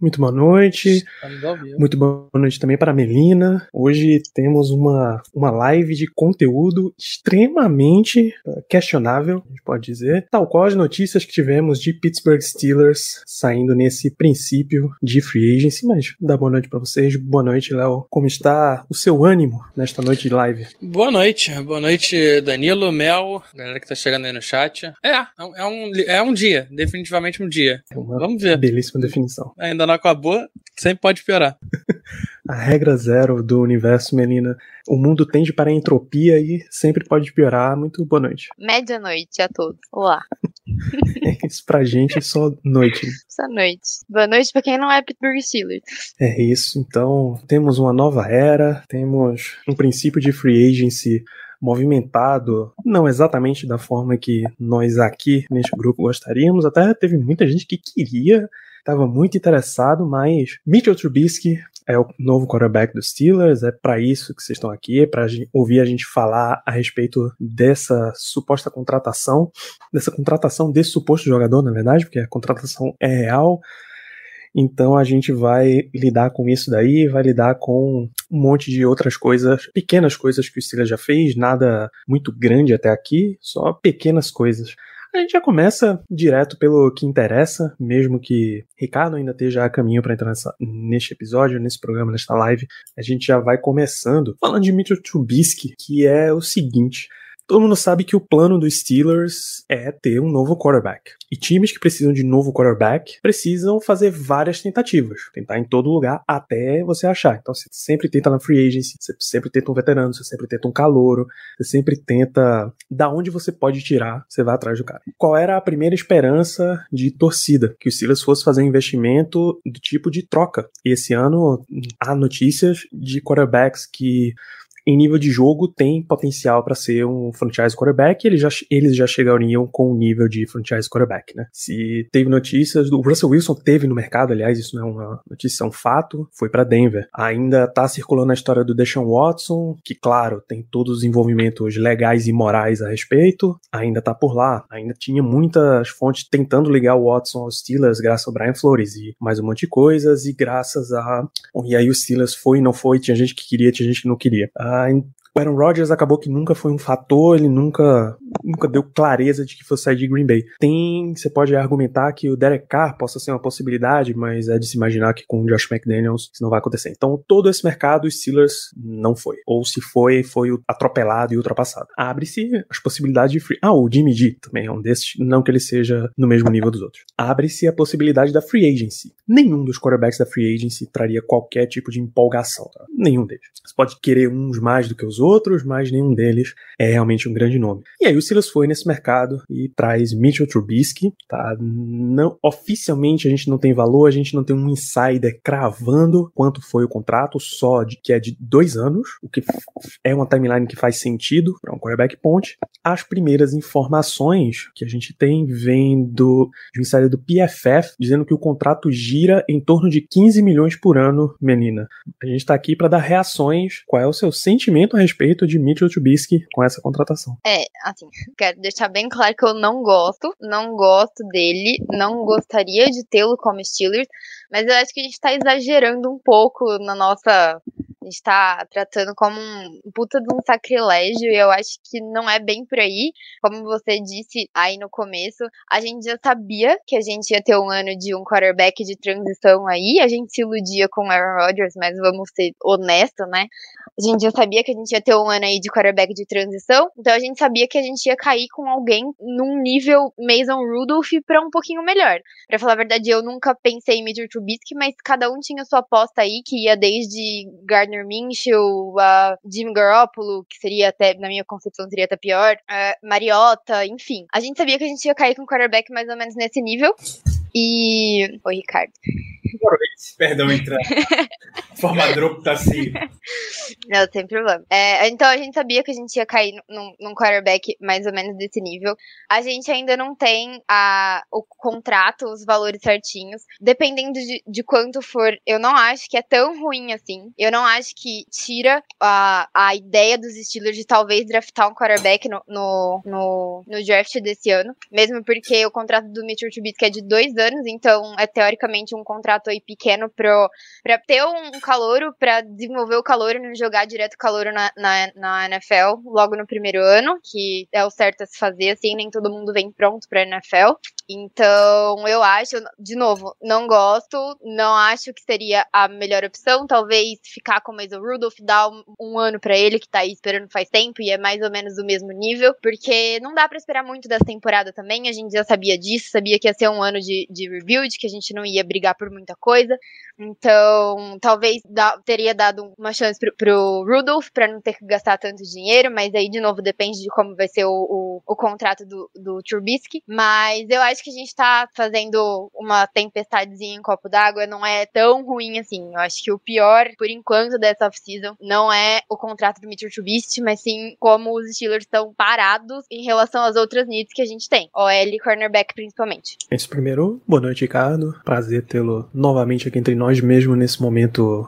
Muito boa noite. Vivo. Muito boa noite também para a Melina. Hoje temos uma, uma live de conteúdo extremamente eh, questionável, a gente pode dizer, tal qual as notícias que tivemos de Pittsburgh Steelers saindo nesse princípio de free agency. Mas dá boa noite para vocês. Boa noite, Léo. Como está o seu ânimo nesta noite de live? Boa noite, boa noite, Danilo, Mel, galera que tá chegando aí no chat. É, é um, é um dia, definitivamente um dia. É uma Vamos ver. belíssima definição. Ainda não acabou, sempre pode piorar. A regra zero do universo, Melina. O mundo tende para a entropia e sempre pode piorar. Muito boa noite. Média-noite a todos. Olá, Isso pra gente é só noite. boa noite. Boa noite pra quem não é Pittsburgh Steelers. É isso, então temos uma nova era, temos um princípio de free agency movimentado, não exatamente da forma que nós aqui neste grupo gostaríamos, até teve muita gente que queria, estava muito interessado, mas Mitchell Trubisky é o novo quarterback dos Steelers, é para isso que vocês estão aqui, é para ouvir a gente falar a respeito dessa suposta contratação, dessa contratação desse suposto jogador, na verdade, porque a contratação é real. Então a gente vai lidar com isso daí, vai lidar com um monte de outras coisas, pequenas coisas que o Steelers já fez, nada muito grande até aqui, só pequenas coisas. A gente já começa direto pelo que interessa, mesmo que Ricardo ainda esteja a caminho para entrar nessa, neste episódio, nesse programa, nesta live. A gente já vai começando falando de Mitchell Trubisky, que é o seguinte. Todo mundo sabe que o plano dos Steelers é ter um novo quarterback. E times que precisam de novo quarterback precisam fazer várias tentativas. Tentar em todo lugar até você achar. Então você sempre tenta na free agency, você sempre tenta um veterano, você sempre tenta um calouro, você sempre tenta da onde você pode tirar, você vai atrás do cara. Qual era a primeira esperança de torcida? Que o Steelers fosse fazer um investimento do tipo de troca. E esse ano há notícias de quarterbacks que em nível de jogo tem potencial para ser um franchise quarterback, eles já, eles já chegariam com o nível de franchise quarterback, né? Se teve notícias do Russell Wilson teve no mercado, aliás, isso não é uma notícia, é um fato, foi para Denver. Ainda tá circulando a história do Deshaun Watson, que claro, tem todos os envolvimentos legais e morais a respeito, ainda tá por lá. Ainda tinha muitas fontes tentando ligar o Watson aos Steelers graças ao Brian Flores e mais um monte de coisas e graças a e aí o Steelers foi e não foi, tinha gente que queria, tinha gente que não queria. Ah, uh, in o Aaron Rodgers acabou que nunca foi um fator, ele nunca, nunca deu clareza de que fosse sair de Green Bay. Tem, você pode argumentar que o Derek Carr possa ser uma possibilidade, mas é de se imaginar que com o Josh McDaniels isso não vai acontecer. Então, todo esse mercado, os Steelers não foi. Ou se foi, foi atropelado e ultrapassado. Abre-se as possibilidades de free. Ah, o Jimmy G também é um desses, não que ele seja no mesmo nível dos outros. Abre-se a possibilidade da free agency. Nenhum dos quarterbacks da free agency traria qualquer tipo de empolgação. Tá? Nenhum deles. Você pode querer uns mais do que os outros, mas nenhum deles é realmente um grande nome. E aí o Silas foi nesse mercado e traz Mitchell Trubisky, tá? Não, oficialmente a gente não tem valor, a gente não tem um insider cravando quanto foi o contrato, só de que é de dois anos, o que é uma timeline que faz sentido para um quarterback ponte. As primeiras informações que a gente tem vem do, de um insider do PFF dizendo que o contrato gira em torno de 15 milhões por ano, menina. A gente tá aqui para dar reações. Qual é o seu sentimento a respeito de Mitchell Trubisky com essa contratação? É, assim, quero deixar bem claro que eu não gosto, não gosto dele, não gostaria de tê-lo como Steelers, mas eu acho que a gente tá exagerando um pouco na nossa. Gente tá tratando como um puta de um sacrilégio, e eu acho que não é bem por aí. Como você disse aí no começo, a gente já sabia que a gente ia ter um ano de um quarterback de transição aí. A gente se iludia com o Aaron Rodgers, mas vamos ser honestos, né? A gente já sabia que a gente ia ter um ano aí de quarterback de transição, então a gente sabia que a gente ia cair com alguém num nível Mason Rudolph pra um pouquinho melhor. Pra falar a verdade, eu nunca pensei em Mitchell Trubisky, mas cada um tinha sua aposta aí, que ia desde Gardner Minshew, a Jimmy Garoppolo, que seria até, na minha concepção, seria até pior, uh, Mariota, enfim. A gente sabia que a gente ia cair com um quarterback mais ou menos nesse nível. E. Oi, Ricardo. Perdão, entrar. Formador tá assim. Não, sem problema. É, então a gente sabia que a gente ia cair num, num quarterback mais ou menos desse nível. A gente ainda não tem a, o contrato, os valores certinhos. Dependendo de, de quanto for, eu não acho que é tão ruim assim. Eu não acho que tira a, a ideia dos Steelers de talvez draftar um quarterback no, no, no, no draft desse ano. Mesmo porque o contrato do Mitchell Trubisky é de dois anos, então é teoricamente um contrato aí pequeno pro, pra ter um calouro, pra desenvolver o calor e não jogar direto o calouro na, na, na NFL logo no primeiro ano, que é o certo a se fazer, assim, nem todo mundo vem pronto pra NFL. Então, eu acho, de novo, não gosto, não acho que seria a melhor opção. Talvez ficar com o Rudolph, dar um, um ano para ele, que tá aí esperando faz tempo e é mais ou menos do mesmo nível, porque não dá para esperar muito dessa temporada também. A gente já sabia disso, sabia que ia ser um ano de, de rebuild, que a gente não ia brigar por muita coisa. Então, talvez dá, teria dado uma chance pro, pro Rudolph para não ter que gastar tanto dinheiro, mas aí, de novo, depende de como vai ser o, o, o contrato do, do Trubisky. Mas eu acho que a gente tá fazendo uma tempestadezinha em copo d'água, não é tão ruim assim. Eu acho que o pior, por enquanto, dessa off-season não é o contrato do Mitchell Trubisky, mas sim como os Steelers estão parados em relação às outras needs que a gente tem. OL cornerback, principalmente. Esse primeiro, boa noite, Ricardo. Prazer tê-lo novamente aqui entre nós, mesmo nesse momento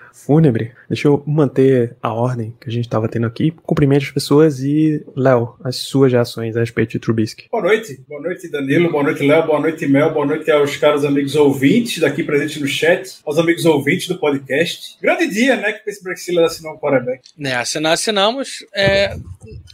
fúnebre, deixa eu manter a ordem que a gente estava tendo aqui. Cumprimente as pessoas e, Léo, as suas reações a respeito de Trubisky. Boa noite, boa noite Danilo, boa noite Léo, boa noite Mel, boa noite aos caros amigos ouvintes daqui presentes no chat, aos amigos ouvintes do podcast. Grande dia, né, que esse Brexiller assinou um quarterback. Né, assinar, assinamos. É,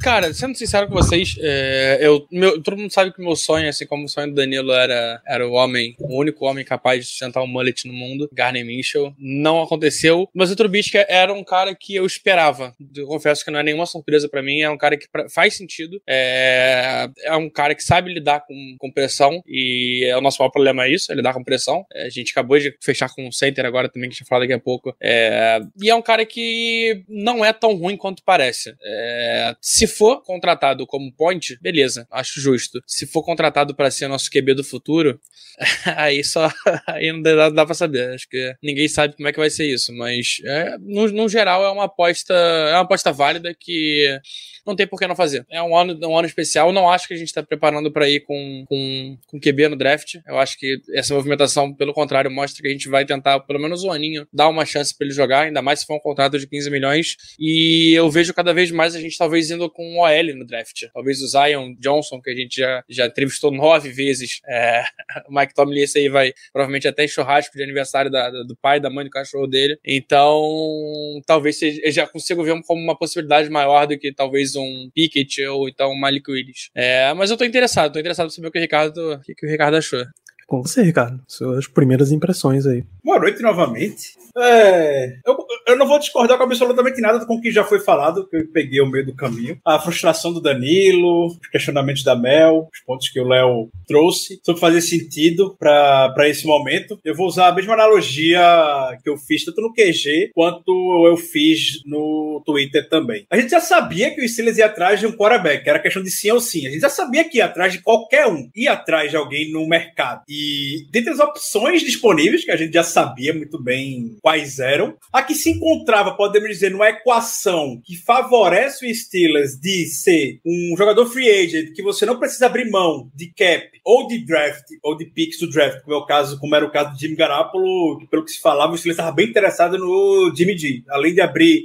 cara, sendo sincero com vocês, é, eu, meu, todo mundo sabe que o meu sonho, assim como o sonho do Danilo era, era o homem, o único homem capaz de sustentar um mullet no mundo, Garner Mitchell. Não aconteceu, mas o Trubisky era um cara que eu esperava. Eu confesso que não é nenhuma surpresa para mim. É um cara que faz sentido. É, é um cara que sabe lidar com, com pressão. E é o nosso maior problema é isso, é lidar com pressão. É, a gente acabou de fechar com o center agora também, que a gente falar daqui a pouco. É, e é um cara que não é tão ruim quanto parece. É, se for contratado como point, beleza, acho justo. Se for contratado para ser nosso QB do futuro, aí só aí não dá, dá pra saber. Acho que ninguém sabe como é que vai ser isso, mas mas é, no, no, geral é uma aposta é uma aposta válida que não tem por que não fazer. É um ano, um ano especial. Não acho que a gente está preparando para ir com, com, com QB no draft. Eu acho que essa movimentação, pelo contrário, mostra que a gente vai tentar pelo menos um aninho dar uma chance para ele jogar, ainda mais se for um contrato de 15 milhões. E eu vejo cada vez mais a gente talvez indo com um OL no draft. Talvez o Zion Johnson, que a gente já, já entrevistou nove vezes. É, o Mike Tomlin, esse aí vai provavelmente até em churrasco de aniversário da, do pai, da mãe, do cachorro dele. Então, talvez eu já consigo ver como uma possibilidade maior do que talvez um Pickett ou então um Malik Willis. É, mas eu tô interessado, tô interessado em saber o que o Ricardo, o que o Ricardo achou. Com você, Ricardo. Suas primeiras impressões aí. Boa noite novamente. É, eu, eu não vou discordar com absolutamente nada com o que já foi falado, que eu peguei ao meio do caminho. A frustração do Danilo, os questionamentos da Mel, os pontos que o Léo trouxe, sobre fazer sentido para esse momento. Eu vou usar a mesma analogia que eu fiz tanto no QG quanto eu fiz no Twitter também. A gente já sabia que o Steelers ia atrás de um quarterback, era questão de sim ou sim. A gente já sabia que ia atrás de qualquer um, ia atrás de alguém no mercado. E dentre as opções disponíveis, que a gente já sabia muito bem quais eram. A que se encontrava, podemos dizer, numa equação que favorece o Steelers de ser um jogador free agent que você não precisa abrir mão de cap ou de draft, ou de picks do draft, como é o caso, como era o caso do Jimmy Garoppolo, que pelo que se falava, o Steelers estava bem interessado no Jimmy G. Além de abrir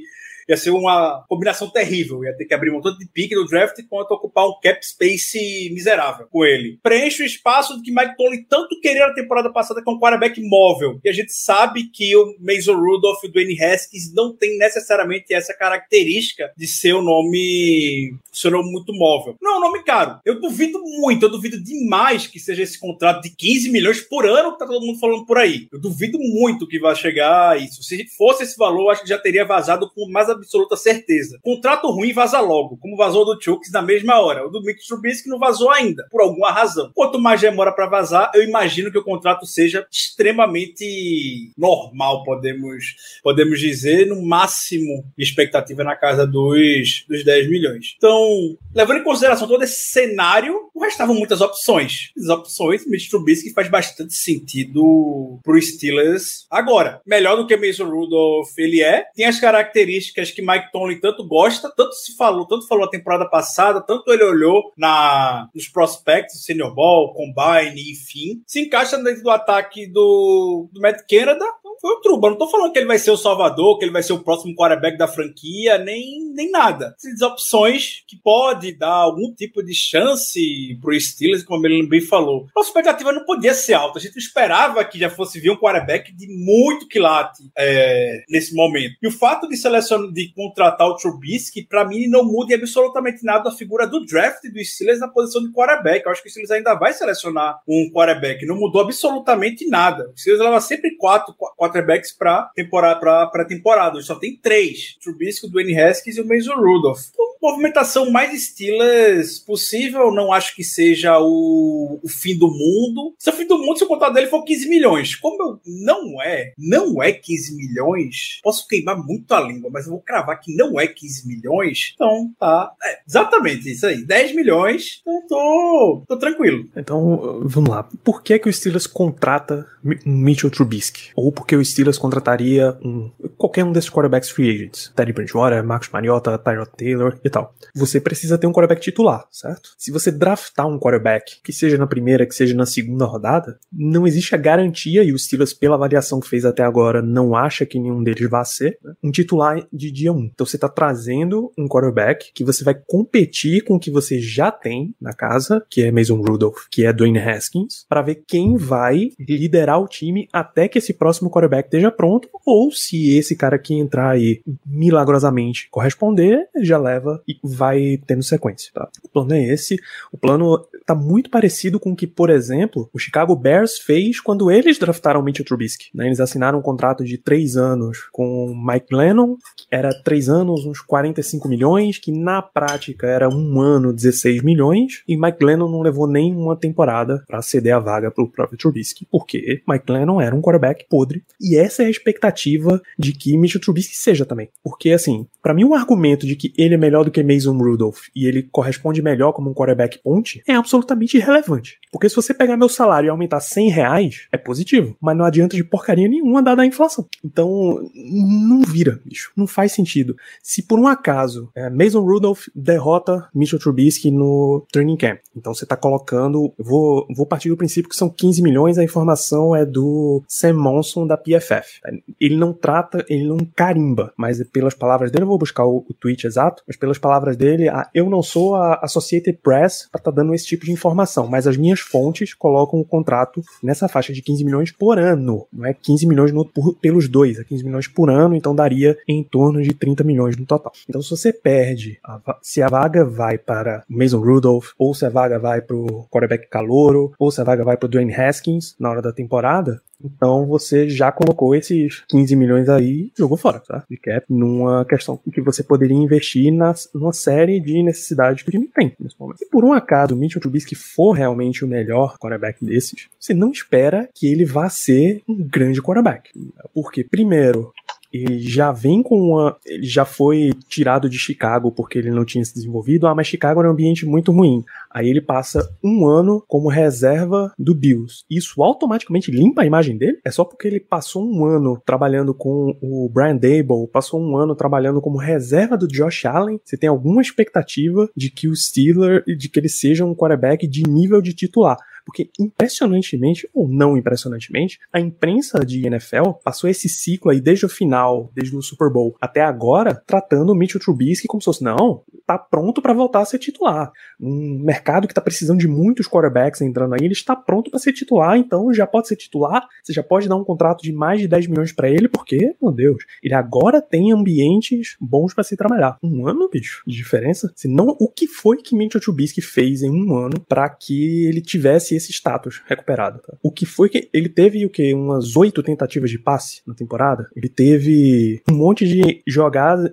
ia ser uma combinação terrível. Ia ter que abrir um montão de pique no draft enquanto ocupar um cap space miserável com ele. Preenche o espaço do que Mike Tomlin tanto queria na temporada passada com um quarterback móvel. E a gente sabe que o Mason Rudolph e o Dwayne Haskins não tem necessariamente essa característica de ser um nome, ser um nome muito móvel. Não é um nome caro. Eu duvido muito, eu duvido demais que seja esse contrato de 15 milhões por ano que tá todo mundo falando por aí. Eu duvido muito que vai chegar a isso. Se fosse esse valor, acho que já teria vazado com mais absoluta certeza. Contrato ruim vaza logo, como vazou do Chooks na mesma hora. O do Mitch Trubisky não vazou ainda, por alguma razão. Quanto mais demora para vazar, eu imagino que o contrato seja extremamente normal, podemos, podemos dizer, no máximo de expectativa na casa dos, dos 10 milhões. Então, levando em consideração todo esse cenário, restavam muitas opções. As opções, Mitch Trubisky faz bastante sentido pro Steelers agora. Melhor do que Mason Rudolph ele é. Tem as características que Mike Tomlin tanto gosta, tanto se falou, tanto falou a temporada passada, tanto ele olhou na nos prospects, Senior Ball, Combine, enfim. Se encaixa dentro do ataque do, do Matt Canada. Foi o Truba. Não tô falando que ele vai ser o salvador, que ele vai ser o próximo quarterback da franquia, nem, nem nada. Essas opções que pode dar algum tipo de chance pro Steelers, como ele bem falou. A expectativa não podia ser alta. A gente esperava que já fosse vir um quarterback de muito quilate é, nesse momento. E o fato de selecionar, de contratar o Trubisky, para mim, não muda absolutamente nada a figura do draft do Steelers na posição de quarterback. Eu acho que o Steelers ainda vai selecionar um quarterback. Não mudou absolutamente nada. O Steelers leva sempre quatro quarterbacks para temporada, para temporada. Hoje só tem três: Trubisky, o Dwayne Haskins e o Mason Rudolph. Então, movimentação mais Steelers possível. Não acho que seja o, o fim do mundo. Se é o fim do mundo, se o contrato dele for 15 milhões. Como eu, não é, não é 15 milhões, posso queimar muito a língua, mas eu vou cravar que não é 15 milhões. Então, tá. É, exatamente isso aí. 10 milhões. Então, tô, tô tranquilo. Então, vamos lá. Por que, que o Steelers contrata Mitchell Trubisky? Ou por que o Steelers contrataria um, qualquer um desses quarterbacks free agents? Teddy Bridgewater, Marcus Mariota, Tyrod Taylor e tal. Você precisa ter um quarterback titular, certo? Se você draftar um quarterback, que seja na primeira, que seja na segunda rodada, não existe a garantia, e o Steelers, pela avaliação que fez até agora, não acha que nenhum deles vai ser, né, um titular de dia 1. Então você está trazendo um quarterback que você vai competir com o que você já tem na casa, que é Mason Rudolph, que é Dwayne Haskins, para ver quem vai liderar o time até que esse próximo quarterback esteja pronto, ou se esse cara que entrar aí milagrosamente corresponder, já leva e vai tendo sequência. Tá? O plano é esse. O plano tá muito parecido com o que, por exemplo, o Chicago Bears fez quando eles draftaram Mitchell Trubisky. Né? Eles assinaram um contrato de três anos com Mike Lennon, era três anos, uns 45 milhões, que na prática era um ano, 16 milhões, e Mike Lennon não levou nem uma temporada para ceder a vaga pro próprio Trubisky, porque Mike Lennon era um quarterback podre, e essa é a expectativa de que Mitchell Trubisky seja também. Porque, assim, para mim o argumento de que ele é melhor do que Mason Rudolph e ele corresponde melhor como um quarterback ponte é absolutamente irrelevante. Porque se você pegar meu salário e aumentar 100 reais, é positivo. Mas não adianta de porcaria nenhuma dada a inflação. Então, não vira, bicho. Não faz sentido. Se por um acaso é, Mason Rudolph derrota Mitchell Trubisky no training camp, então você tá colocando. Vou, vou partir do princípio que são 15 milhões, a informação é do Sam Monson da PFF. Ele não trata, ele não carimba, mas pelas palavras dele, eu vou buscar o, o tweet exato, mas pelas palavras dele, a, eu não sou a Associated Press para estar tá dando esse tipo de informação, mas as minhas fontes colocam o contrato nessa faixa de 15 milhões por ano, não é 15 milhões no, por, pelos dois, é 15 milhões por ano, então daria em torno de 30 milhões no total. Então se você perde, a, se a vaga vai para Mason Rudolph, ou se a vaga vai para o quarterback Calouro, ou se a vaga vai para o Dwayne Haskins na hora da temporada, então você já colocou esses 15 milhões aí jogou fora, tá? De cap numa questão que você poderia investir nas, numa série de necessidades que o time tem nesse momento. Se por um acaso o Mitchell Trubisky for realmente o melhor quarterback desses, você não espera que ele vá ser um grande quarterback. Porque, primeiro, ele já vem com uma. Ele já foi tirado de Chicago porque ele não tinha se desenvolvido. Ah, mas Chicago era um ambiente muito ruim. Aí ele passa um ano como reserva do Bills. Isso automaticamente limpa a imagem dele? É só porque ele passou um ano trabalhando com o Brian Dable, passou um ano trabalhando como reserva do Josh Allen. Você tem alguma expectativa de que o Steeler, de que ele seja um quarterback de nível de titular? Porque impressionantemente, ou não impressionantemente, a imprensa de NFL passou esse ciclo aí desde o final, desde o Super Bowl até agora, tratando o Mitchell Trubisky como se fosse, não, tá pronto para voltar a ser titular. Um mercado que tá precisando de muitos quarterbacks entrando aí, ele está pronto para ser titular, então já pode ser titular, você já pode dar um contrato de mais de 10 milhões para ele, porque, meu Deus, ele agora tem ambientes bons para se trabalhar. Um ano, bicho, de diferença? Se não, o que foi que Mitchell Trubisky fez em um ano para que ele tivesse esse status recuperado? Tá? O que foi que ele teve o que umas oito tentativas de passe na temporada? Ele teve um monte de jogadas,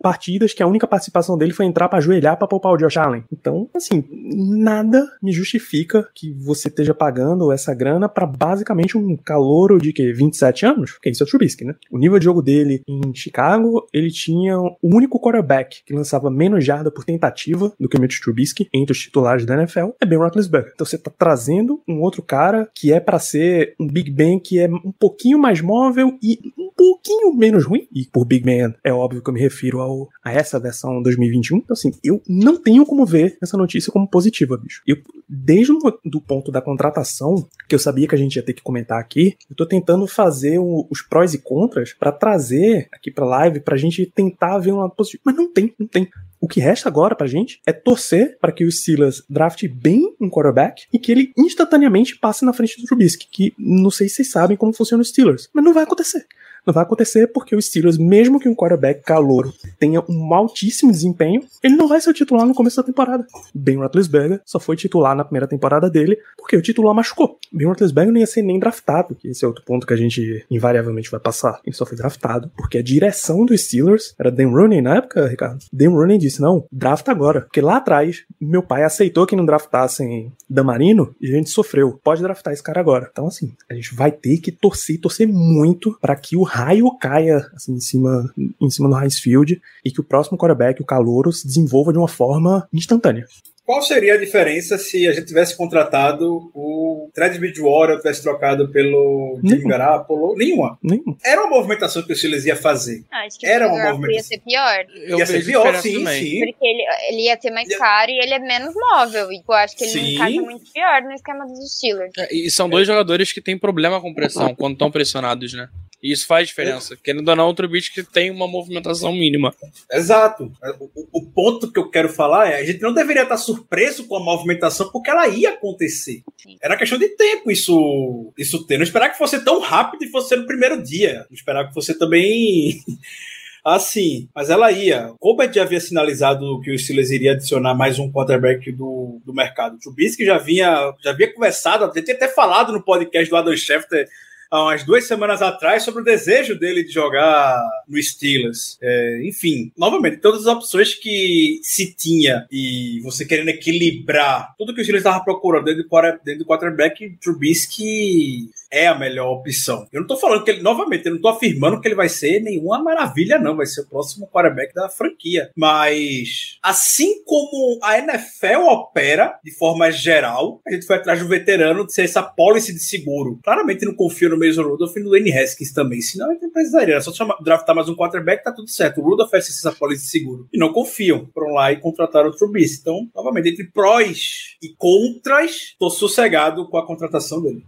partidas que a única participação dele foi entrar para ajoelhar para poupar o Josh Allen. Então, assim, nada me justifica que você esteja pagando essa grana para basicamente um calouro de que 27 anos, que isso é o Trubisky, né? O nível de jogo dele em Chicago, ele tinha o único quarterback que lançava menos jarda por tentativa do que o Mitch Trubisky entre os titulares da NFL é Ben Roethlisberger. Então você tá trazendo um outro cara que é para ser um Big Ben que é um pouquinho mais móvel e um pouquinho menos ruim. E por Big Ben é óbvio que eu me refiro ao, a essa versão 2021. Então assim, eu não tenho como ver essa notícia como positiva, bicho. Eu, desde o ponto da contratação, que eu sabia que a gente ia ter que comentar aqui, eu tô tentando fazer o, os prós e contras para trazer aqui pra live pra gente tentar ver um lado positivo. Mas não tem, não tem. O que resta agora pra gente é torcer para que o Silas drafte bem um quarterback e que ele instantaneamente passe na frente do Trubisky, que não sei se vocês sabem como funciona o Steelers, mas não vai acontecer. Não vai acontecer porque o Steelers, mesmo que um quarterback calouro tenha um altíssimo desempenho, ele não vai ser o titular no começo da temporada. Ben Roethlisberger só foi titular na primeira temporada dele porque o titular machucou. Ben Roethlisberger não ia ser nem draftado, que esse é outro ponto que a gente invariavelmente vai passar. Ele só foi draftado porque a direção dos Steelers era Dan Rooney na época, Ricardo. Dan Rooney disse, não, drafta agora. Porque lá atrás, meu pai aceitou que não draftassem Damarino e a gente sofreu. Pode draftar esse cara agora. Então, assim, a gente vai ter que torcer, torcer muito para que o raio caia assim, em cima em cima do Heinz Field e que o próximo quarterback, o Calouro, se desenvolva de uma forma instantânea. Qual seria a diferença se a gente tivesse contratado o Fred Bridgewater, tivesse trocado pelo Jimmy Nenhuma. Garoppolo? Nenhuma. Nenhum. Era uma movimentação que o Steelers ia fazer. Ah, acho que Era o uma Garoppolo ia ser pior. Eu ia ser pior, sim, também. sim. Porque ele, ele ia ser mais caro e ele é menos móvel. E eu acho que ele Sim. encaixa muito pior no esquema dos Steelers. É, E são dois jogadores que têm problema com pressão quando estão pressionados, né? E isso faz diferença. Querendo ou não, outro bicho que tem uma movimentação mínima. Exato. O, o- ponto que eu quero falar é a gente não deveria estar surpreso com a movimentação porque ela ia acontecer. Era questão de tempo isso, isso ter. Não esperar que fosse tão rápido e fosse no primeiro dia. Não esperar que fosse também assim. Mas ela ia. O Colbert já havia sinalizado que o Steelers iria adicionar mais um quarterback do, do mercado. O Trubisky já vinha, já havia conversado, já tinha até falado no podcast do Adam Schefter há umas duas semanas atrás sobre o desejo dele de jogar no Steelers. É, enfim, novamente, todas as opções que se tinha e você querendo equilibrar tudo que o Steelers estava procurando dentro do, quarterback, Trubisky é a melhor opção. Eu não tô falando que ele, novamente, eu não tô afirmando que ele vai ser nenhuma maravilha, não. Vai ser o próximo quarterback da franquia. Mas, assim como a NFL opera de forma geral, a gente foi atrás do veterano de ser essa policy de seguro. Claramente não confio no Mason Rudolph e no Lane Haskins também. Senão ele precisaria. Era só chamar, draftar mais um quarterback, tá tudo certo. O Rudolph ser essa policy de seguro. E não confiam. Foram lá e contrataram o Trubisky. Então, novamente, entre prós e contras, tô sossegado com a contratação dele.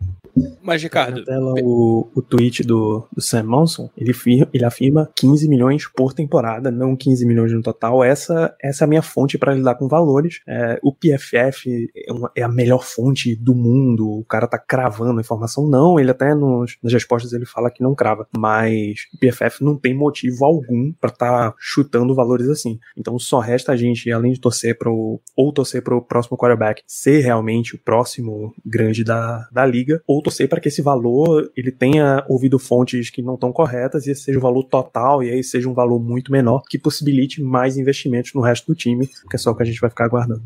Mas, Ricardo, Na tela, o, o tweet do, do Sam Monson, ele, ele afirma 15 milhões por temporada, não 15 milhões no total. Essa, essa é a minha fonte para lidar com valores. É, o PFF é, uma- é a melhor fonte do mundo. O cara tá cravando a informação. Não, ele até nos, nas respostas ele fala que não crava. Mas o PFF não tem motivo algum para estar chutando valores assim. Então só resta a gente, além de torcer pro, ou torcer pro próximo quarterback ser realmente o próximo grande da, da liga, ou torcer para que esse valor ele tenha ouvido fontes que não estão corretas e esse seja o valor total e aí seja um valor muito menor que possibilite mais investimentos no resto do time, que é só o que a gente vai ficar aguardando.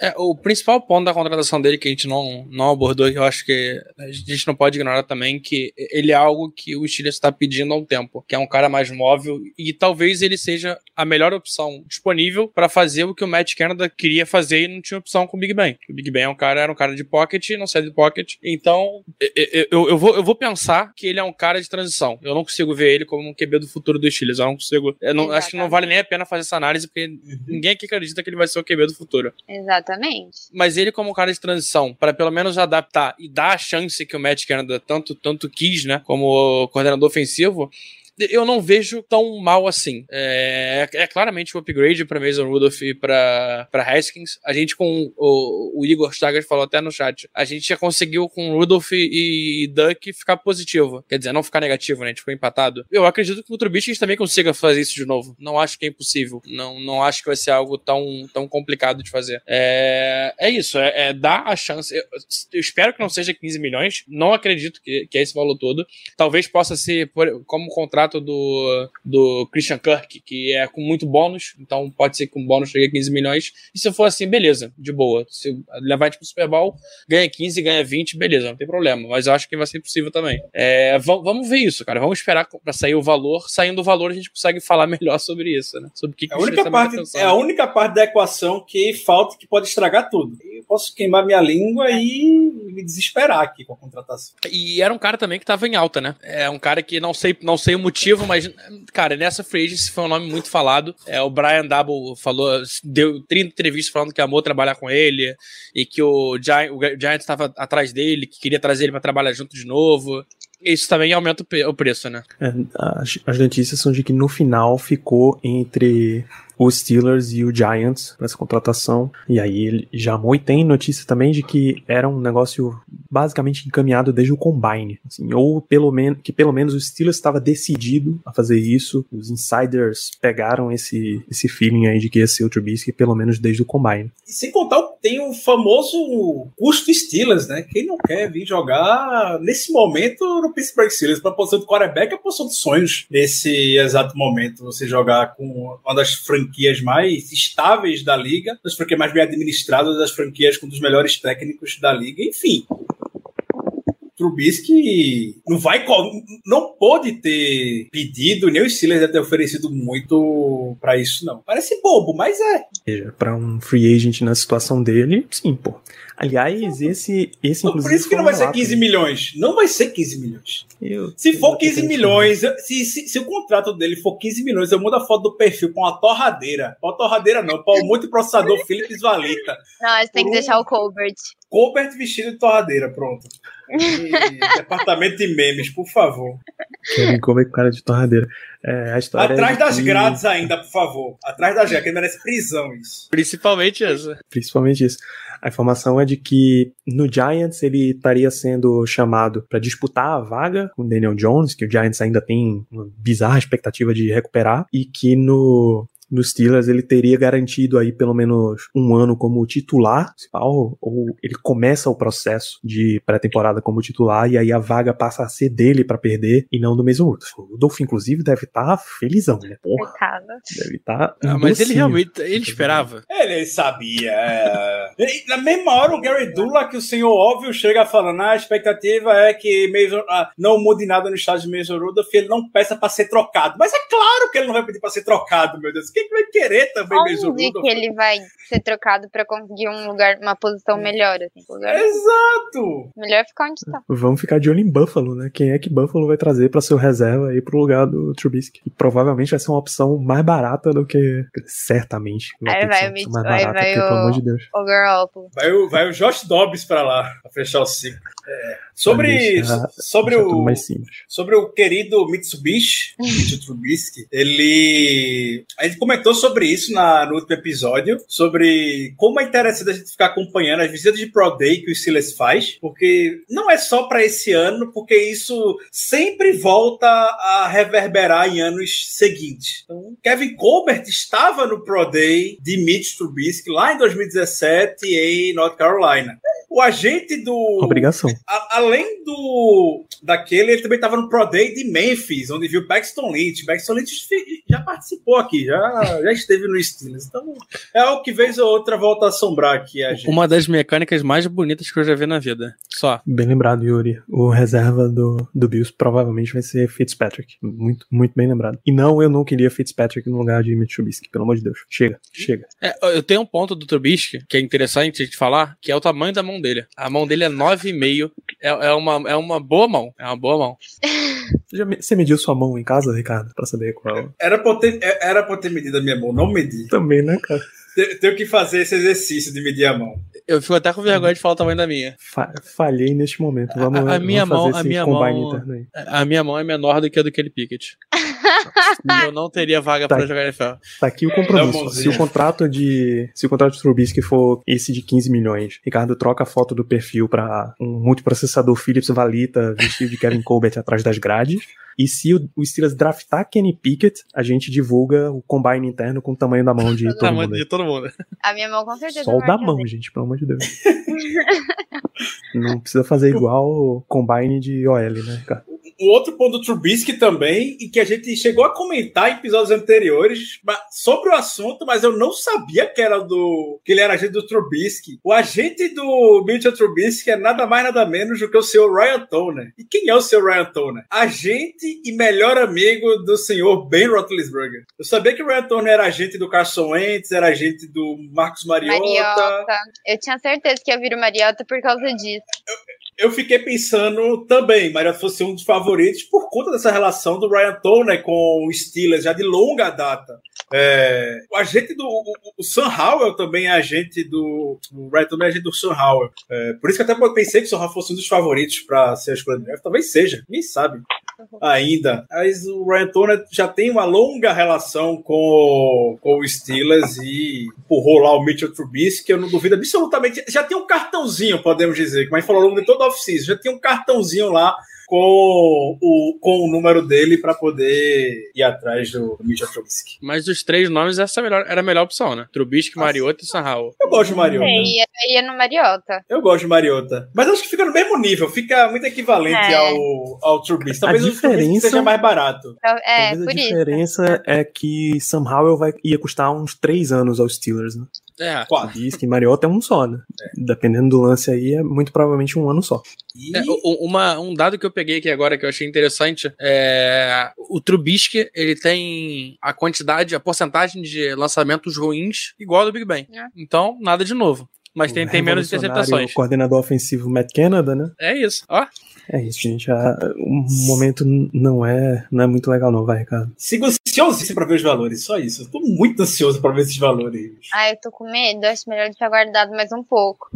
É, o principal ponto da contratação dele que a gente não, não abordou, eu acho que a gente não pode ignorar também, que ele é algo que o Steelers está pedindo há um tempo, que é um cara mais móvel e talvez ele seja a melhor opção disponível para fazer o que o Matt Canada queria fazer e não tinha opção com o Big Ben. O Big Ben é um cara, era um cara de pocket, não sai de pocket, então eu, eu, eu vou, eu vou pensar que ele é um cara de transição. Eu não consigo ver ele como um QB do futuro do Steelers. Eu não consigo. Eu não, acho que não vale nem a pena fazer essa análise, porque ninguém aqui acredita que ele vai ser o QB do futuro Exatamente. mas ele como um cara de transição, para pelo menos adaptar e dar a chance que o Matt Canada tanto, tanto quis, né, como coordenador ofensivo, eu não vejo tão mal assim. É, é claramente um upgrade pra Mason Rudolph e pra Haskins. A gente com o, o Igor Chagas falou até no chat, a gente já conseguiu com Rudolph e Duck ficar positivo. Quer dizer, não ficar negativo, né? A gente ficou empatado. Eu acredito que o Trubisky também consiga fazer isso de novo. Não acho que é impossível. Não, não acho que vai ser algo tão, tão complicado de fazer. É, é isso, é, é dar a chance. Eu, eu espero que não seja 15 milhões. Não acredito que, que é esse valor todo. Talvez possa ser por, como o contrato do, do Christian Kirk, que é com muito bônus. Então pode ser que com bônus chegue a 15 milhões. E se for assim, beleza, de boa. Se levar a gente pro Super Bowl, ganha 15, ganha 20, beleza, não tem problema. Mas eu acho que vai ser possível também. É, vamos ver isso, cara. Vamos esperar pra sair o valor. Saindo o valor, a gente consegue falar melhor sobre isso, né? Sobre o que, É a única parte, é a única parte da equação que falta que pode estragar tudo. Eu posso queimar minha língua e me desesperar aqui com a contratação. E era um cara também que tava em alta, né? É um cara que não sei, não sei o motivo, mas, cara, nessa free agency foi um nome muito falado. É, o Brian Double falou, deu 30 entrevistas falando que amou trabalhar com ele e que o Giants, o Giants estava atrás dele, que queria trazer ele para trabalhar junto de novo. Isso também aumenta o preço, né? É, as, as notícias são de que no final ficou entre os Steelers e o Giants para essa contratação. E aí ele já e tem notícia também de que era um negócio basicamente encaminhado desde o combine, assim, ou pelo menos que pelo menos o Steelers estava decidido a fazer isso. Os insiders pegaram esse esse feeling aí de que ia ser o Trubisky pelo menos desde o combine. E sem contar tem o famoso custo Steelers, né? Quem não quer vir jogar nesse momento no Pittsburgh Steelers para posição de quarterback é a posição de sonhos nesse exato momento. Você jogar com uma das franquias mais estáveis da liga, das franquias mais bem administradas, das franquias com um dos melhores técnicos da liga, enfim. Trubisky não vai não pode ter pedido nem os Steelers deve ter oferecido muito para isso não. Parece bobo, mas é. Para um free agent na situação dele, sim, pô. Aliás, esse esse inclusive Por isso que não vai ser 15 milhões. Não vai ser 15 milhões. Eu, se for 15 milhões, se, se, se, o contrato dele for 15 milhões, eu mudo a foto do perfil com uma torradeira. Pra uma torradeira não, para o multiprocessador Philips Valita. Não, gente tem que deixar o Colbert. Colbert vestido de torradeira, pronto. E departamento de memes, por favor. Kevin Colbert com cara de torradeira. É, a história Atrás é das que... grades ainda, por favor. Atrás das grades, que merece prisão isso. Principalmente essa. Principalmente isso. A informação é de que no Giants ele estaria sendo chamado para disputar a vaga com o Daniel Jones, que o Giants ainda tem uma bizarra expectativa de recuperar, e que no no Steelers ele teria garantido aí pelo menos um ano como titular principal, ou ele começa o processo de pré-temporada como titular e aí a vaga passa a ser dele para perder e não do mesmo Rudolph. O Rudolph, inclusive, deve estar tá felizão, né? Porra. Deve estar. Tá ah, mas ele realmente ele esperava. Ele sabia. É. na mesma hora, o Gary Dula, que o senhor óbvio, chega falando: ah, a expectativa é que Mason, ah, não mude nada no estádio de Mason Rudolph, ele não peça para ser trocado. Mas é claro que ele não vai pedir para ser trocado, meu Deus quem que vai querer também Onde Rudolph? que ele vai ser trocado para conseguir um lugar, uma posição melhor, assim, lugar... Exato! Melhor ficar onde tá. Vamos ficar de olho em Buffalo, né? Quem é que Buffalo vai trazer para seu reserva aí pro lugar do Trubisky? E provavelmente vai ser uma opção mais barata do que certamente. Vai aí vai, mais vai, barata, vai porque, o, pelo amor de Deus. o Garoppolo. Vai o, vai o Josh Dobbs para lá, pra fechar o ciclo. É. Sobre, deixar, sobre, deixar o, mais simples. sobre o querido Mitsubishi, Mitsu Trubisky, ele. A gente comentou sobre isso na, no último episódio, sobre como é interessante a gente ficar acompanhando as visitas de Pro Day que o Silas faz, porque não é só para esse ano, porque isso sempre volta a reverberar em anos seguintes. Então, Kevin Colbert estava no Pro Day de Mitch Trubisky lá em 2017 em North Carolina. O agente do. Obrigação. A, além do. Daquele, ele também estava no Pro Day de Memphis, onde viu Paxton Lynch. Paxton Lynch já participou aqui, já, já esteve no Steelers. Então, é o que vez ou outra volta a assombrar aqui a gente. Uma das mecânicas mais bonitas que eu já vi na vida. Só. Bem lembrado, Yuri. O reserva do, do Bills provavelmente vai ser Fitzpatrick. Muito, muito bem lembrado. E não, eu não queria Fitzpatrick no lugar de Mitch Trubisky, pelo amor de Deus. Chega, chega. É, eu tenho um ponto do Trubisky que é interessante a gente falar, que é o tamanho da mão dele. A mão dele é 9,5. É, é, uma, é uma boa mão. É uma boa mão. Você, já, você mediu sua mão em casa, Ricardo? Pra saber qual. Era pra ter, era pra ter medido a minha mão, não medi. Também, né, cara? Tenho que fazer esse exercício de medir a mão. Eu fico até com vergonha de falar o tamanho da minha. Fa- falhei neste momento. Vamos, A- a minha vamos fazer mão- a minha combine mão- aí. A minha mão é menor do que a do Kelly Pickett. Eu não teria vaga Tá. pra jogar NFL. Tá aqui o É compromisso. se o contrato de. Se o contrato de Trubisky for esse de 15 milhões, Ricardo troca a foto do perfil pra um multiprocessador Philips Valita vestido de Kevin Colbert atrás das grades. E se o, o Steelers draftar Kenny Pickett, a gente divulga o combine interno com o tamanho da mão de todo Tamanho mundo. de todo mundo. A minha mão com certeza Só o da mão, gente, pelo amor de Deus. Não precisa fazer igual o combine de OL, né, Ricardo? O outro ponto do Trubisky também, e que a gente chegou a comentar em episódios anteriores sobre o assunto, mas eu não sabia que era do que ele era agente do Trubisky. O agente do Mitchell Trubisky é nada mais nada menos do que o senhor Ryan Toner. E quem é o senhor Ryan Toner? Agente e melhor amigo do senhor Ben Roethlisberger. Eu sabia que o Ryan Toner era agente do Carson Wentz, era agente do Marcos Mariota. Mariota. Eu tinha certeza que ia vir o Mariota por causa disso. eu fiquei pensando também, Mariota fosse um dos favoritos por conta dessa relação do Ryan Toner com o Steelers já de longa data. É, o agente do o, o Sam Howell também é agente do o Ryan Toner é agente do Sam Howell. É, por isso que até pensei que o Sam Howell fosse um dos favoritos para ser a escolha do draft. Talvez seja, quem sabe ainda. Mas o Ryan Toner já tem uma longa relação com, com o Steelers e empurrou lá o Mitchell Trubisky, eu não duvido absolutamente. Já tem um cartãozinho, podemos dizer, gente falou ao longo de toda a off-season, já tem um cartãozinho lá com o, com o número dele para poder ir atrás do Mitchell Trubisky. Mas dos três nomes, essa é a melhor- era a melhor opção, né? Trubisky. Mariota e Sanhao. Eu gosto de Mariota. É, ia, ia no Mariota. Eu gosto de Mariota. Mas acho que fica no mesmo nível, fica muito equivalente É. ao, ao Trubisky. Talvez o Trubisky diferença- seja mais barato. Então, É, Talvez por a isso. diferença é que Sam Howell vai, ia custar uns 3 anos aos Steelers, né? É. Quatro. Diz que Mariota é um só, né? Dependendo do lance aí, é muito provavelmente um ano só. E É, o- uma, um dado que eu peguei aqui agora que eu achei interessante é o Trubisky, ele tem a quantidade, a porcentagem de lançamentos ruins igual ao do Big Ben. É. Então, nada de novo. Mas tem, O tem menos interceptações. coordenador ofensivo Matt Canada, né? É isso. Ó, É isso, gente. A- o momento não é, não é muito legal, não, vai, Ricardo. sigo ansiosíssimo para ver os valores, só isso. Eu tô muito ansioso para ver esses valores. Ai, eu tô com medo. Acho melhor deixar guardado mais um pouco.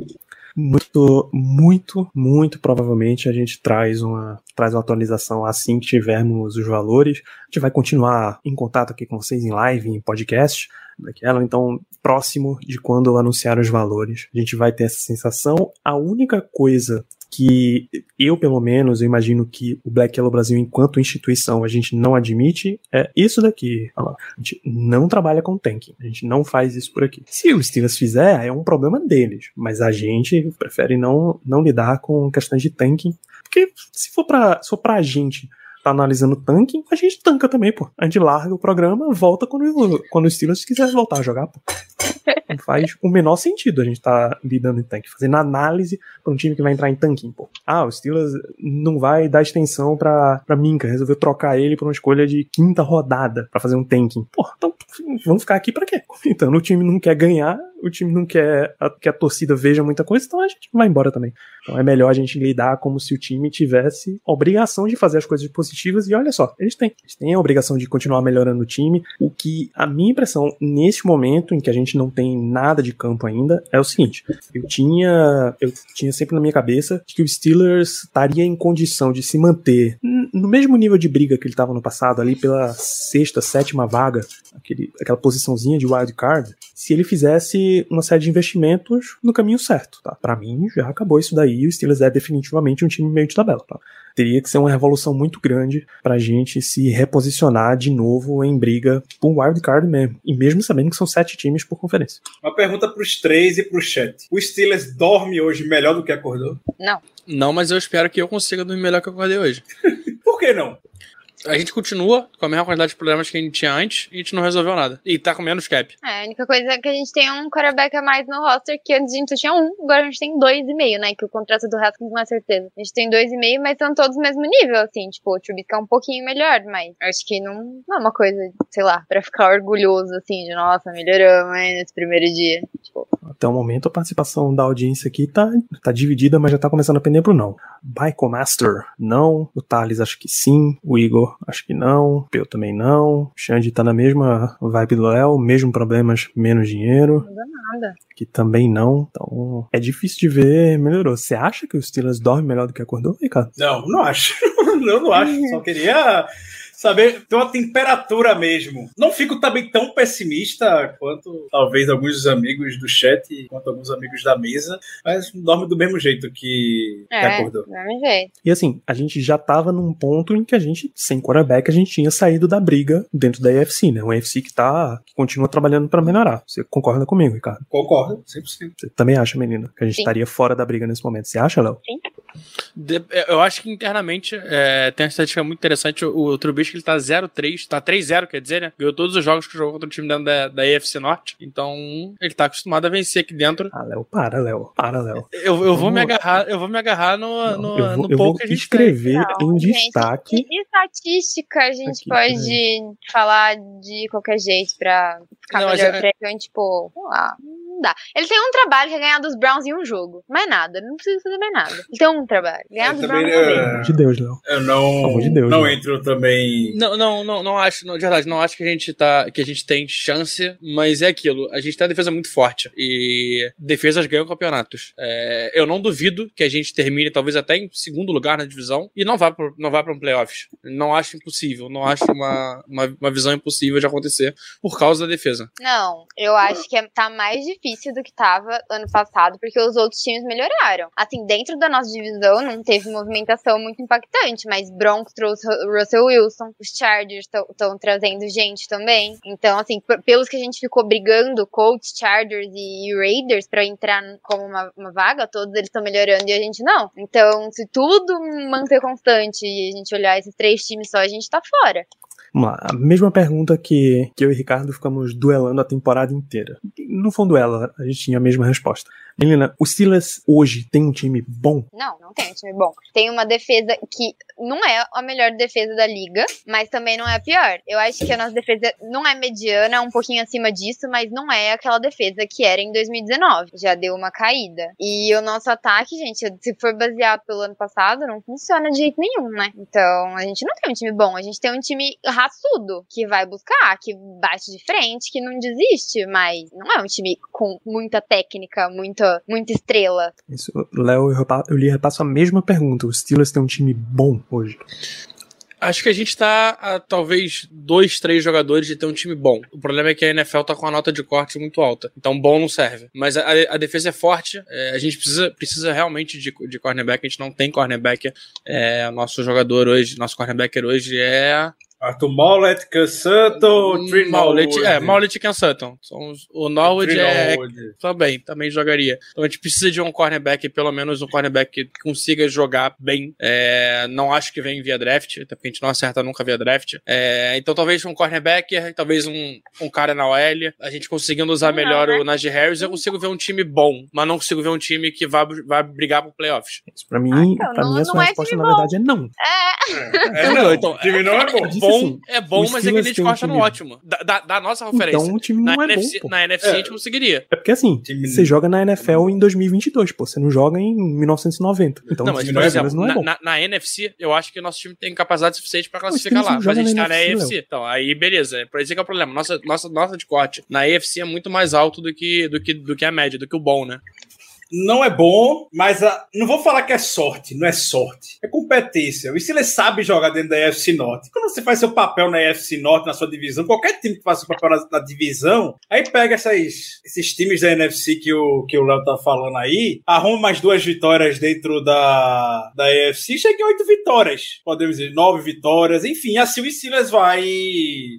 Muito, muito, muito provavelmente a gente traz uma, traz uma atualização assim que tivermos os valores. A gente vai continuar em contato aqui com vocês em live, em podcast, daquela. Então, próximo de quando anunciar os valores, a gente vai ter essa sensação. A única coisa que eu, pelo menos, eu imagino que o Black Yellow Brasil, enquanto instituição, a gente não admite, é isso daqui. A gente não trabalha com tanking. A gente não faz isso por aqui. Se o Steelers fizer, é um problema deles. Mas a gente prefere não, não lidar com questões de tanking. Porque se for pra, se for pra gente tá analisando tanking, a gente tanca também, pô. A gente larga o programa, volta quando, quando o Steelers quiser voltar a jogar, pô. Não faz o menor sentido a gente tá lidando em tanque, fazendo análise pra um time que vai entrar em tanking, pô. Ah, o Steelers não vai dar extensão pra, pra Minka, resolveu trocar ele por uma escolha de quinta rodada pra fazer um tanking. Pô, então vamos ficar aqui pra quê? Então, o time não quer ganhar, o time não quer a, que a torcida veja muita coisa, então a gente vai embora também. Então é melhor a gente lidar como se o time tivesse obrigação de fazer as coisas positivas e olha só, eles têm. Eles têm a obrigação de continuar melhorando o time. O que a minha impressão neste momento em que a gente não tem nada de campo ainda é o seguinte: eu tinha eu tinha sempre na minha cabeça que o Steelers estaria em condição de se manter no mesmo nível de briga que ele estava no passado ali pela sexta, sétima vaga, aquele, aquela posiçãozinha de wild card, se ele fizesse uma série de investimentos no caminho certo, tá? Para mim já acabou isso daí, o Steelers é definitivamente um time meio de tabela, tá? Teria que ser uma revolução muito grande pra gente se reposicionar de novo em briga por wild card mesmo, e mesmo sabendo que são sete times por conferência. Uma pergunta pros três e pro chat. O Steelers dorme hoje melhor do que acordou? Não. Não, mas eu espero que eu consiga dormir melhor que eu acordei hoje. Por que não? A gente continua com a mesma quantidade de problemas que a gente tinha antes e a gente não resolveu nada. E tá com menos cap. É, a única coisa é que a gente tem um quarterback a mais no roster, que antes a gente tinha um, agora a gente tem dois e meio, né? Que o contrato do Haskins não é certeza. A gente tem dois e meio, mas são todos no mesmo nível, assim. Tipo, o Trubisky é um pouquinho melhor, mas acho que não, não é uma coisa, sei lá, pra ficar orgulhoso, assim, de nossa, melhoramos, hein, nesse primeiro dia. Tipo, Até o momento a participação da audiência aqui tá, tá dividida, mas já tá começando a pender pro não. Baiko Master, não. O Thales acho que sim. O Igor Acho que não. Peu também não. Xande tá na mesma vibe do Léo, mesmo problemas, menos dinheiro. Nada. Que também não. Então, é difícil de ver, melhorou. Você acha que o Steelers dorme melhor do que acordou, Ricardo? Não, não acho. Eu não acho. Só queria saber ter uma temperatura mesmo. Não fico também tão pessimista quanto talvez alguns dos amigos do chat, quanto alguns amigos da mesa, mas dorme do mesmo jeito que, que É, acordou. do mesmo jeito. E assim, a gente já tava num ponto em que a gente, sem quarterback, a gente tinha saído da briga dentro da AFC, né? Uma AFC que tá, que continua trabalhando pra melhorar. Você concorda comigo, Ricardo? Concordo, 100%. Você também acha, menina, que a gente Sim. estaria fora da briga nesse momento? Você acha, Léo? De- eu acho que internamente é, tem uma estatística muito interessante. O, o Trubisky ele tá 0-3, tá 3-0, quer dizer, né? Ganhou todos os jogos que jogou contra o time dentro da, da AFC Norte. Então, ele tá acostumado a vencer aqui dentro. Ah, Léo, para, Léo. Para, Léo. Eu, eu vou me Vamos- agarrar, eu vou me agarrar no, Não, no, eu vou, no eu pouco vou que a gente tem. escrever Não, em gente, destaque. De estatística a gente Aqui, pode falar de qualquer jeito pra ficar Não, melhor é- pra ele. Tipo, sei lá, não dá. Ele tem um trabalho que é ganhar dos Browns em um jogo. Mais nada, ele não precisa fazer mais nada. Ele tem um trabalho. Ganhar Eu dos também, Browns também. é, Pelo amor de Deus, Léo. Eu não, Pelo amor de Deus, não né? entro também. Não, não, não, não acho, não, de verdade, não acho que a gente tá, que a gente tem chance, mas é aquilo, a gente tem uma defesa muito forte e defesas ganham campeonatos. É, eu não duvido que a gente termine talvez até em segundo lugar na divisão e não vá pro, não vá para um playoffs. Não acho impossível, não acho uma, uma, uma visão impossível de acontecer por causa da defesa. Não, eu acho que é- tá mais difícil do que tava ano passado, porque os outros times melhoraram. Assim, dentro da nossa divisão não teve movimentação muito impactante, mas Broncos trouxe Russell Wilson, os Chargers estão trazendo gente também. Então, assim, pelos que a gente ficou brigando, Colts, Chargers e Raiders pra entrar como uma, uma vaga, todos eles estão melhorando e a gente não. Então, se tudo manter constante e a gente olhar esses três times só, a gente tá fora. Vamos lá, a mesma pergunta que, que eu e Ricardo ficamos duelando a temporada inteira. Não foi um duelo, a gente tinha a mesma resposta. Menina, o Steelers hoje tem um time bom? Não, não tem um time bom. Tem uma defesa que não é a melhor defesa da liga, mas também não é a pior. Eu acho que a nossa defesa não é mediana, é um pouquinho acima disso, mas não é aquela defesa que era em 2019. Já deu uma caída. E o nosso ataque, gente, se for baseado pelo ano passado, não funciona de jeito nenhum, né? Então, a gente não tem um time bom, a gente tem um time raçudo, que vai buscar, que bate de frente, que não desiste, mas não é um time com muita técnica, muita, muita estrela. Isso, Léo, eu, eu lhe repasso a mesma pergunta. O Steelers tem um time bom hoje? Acho que a gente tá a talvez dois, três jogadores de ter um time bom. O problema é que a NFL tá com a nota de corte muito alta. Então bom não serve. Mas a, a defesa é forte. é, a gente precisa, precisa realmente de, de cornerback. A gente não tem cornerback. É, nosso jogador hoje, nosso cornerbacker hoje é. Arthur Mollett, Cansato, Tree Maulet, Norwood. é, Maulet e Ken Sutton. São os- o Norwood é, também, também jogaria. Então a gente precisa de um cornerback, pelo menos um cornerback que consiga jogar bem. É, não acho que vem via draft, até porque a gente não acerta nunca via draft. É, então talvez um cornerback, talvez um, um cara na OL, a gente conseguindo usar Não, melhor né? o Najee Harris, eu consigo ver um time bom, mas não consigo ver um time que vá, vá brigar pro playoffs. Isso pra mim, então, pra não- mim a sua é resposta na verdade é não. É, não, Então, o time não é bom. Disse bom assim, é bom, mas é que a gente um gosta no ótimo. Da, da- da nossa referência. Então o time na, não é NFC, bom, pô. na NFC a gente conseguiria. É porque assim, Time- você joga na NFL em 2022, pô. Você não joga em 1990. Então Não, mas, por do exemplo, não é na, bom. na- na NFC, eu acho que o nosso time tem capacidade suficiente pra classificar lá. Mas a gente na tá na NFC, AFC. Então, aí beleza. Por isso que é o problema. Nossa, nossa nota de corte na AFC é muito mais alto do que, do, que, do que a média, do que o bom, né? Não é bom, mas a- não vou falar que é sorte, não é sorte. É competência. O Steelers sabe jogar dentro da AFC Norte. Quando você faz seu papel na AFC Norte, na sua divisão, qualquer time que faz seu papel na, na divisão, aí pega essas, esses times da NFC que o que Léo tá falando aí, arruma mais duas vitórias dentro da, da AFC, chega em oito vitórias. Podemos dizer, nove vitórias. Enfim, assim o Steelers vai,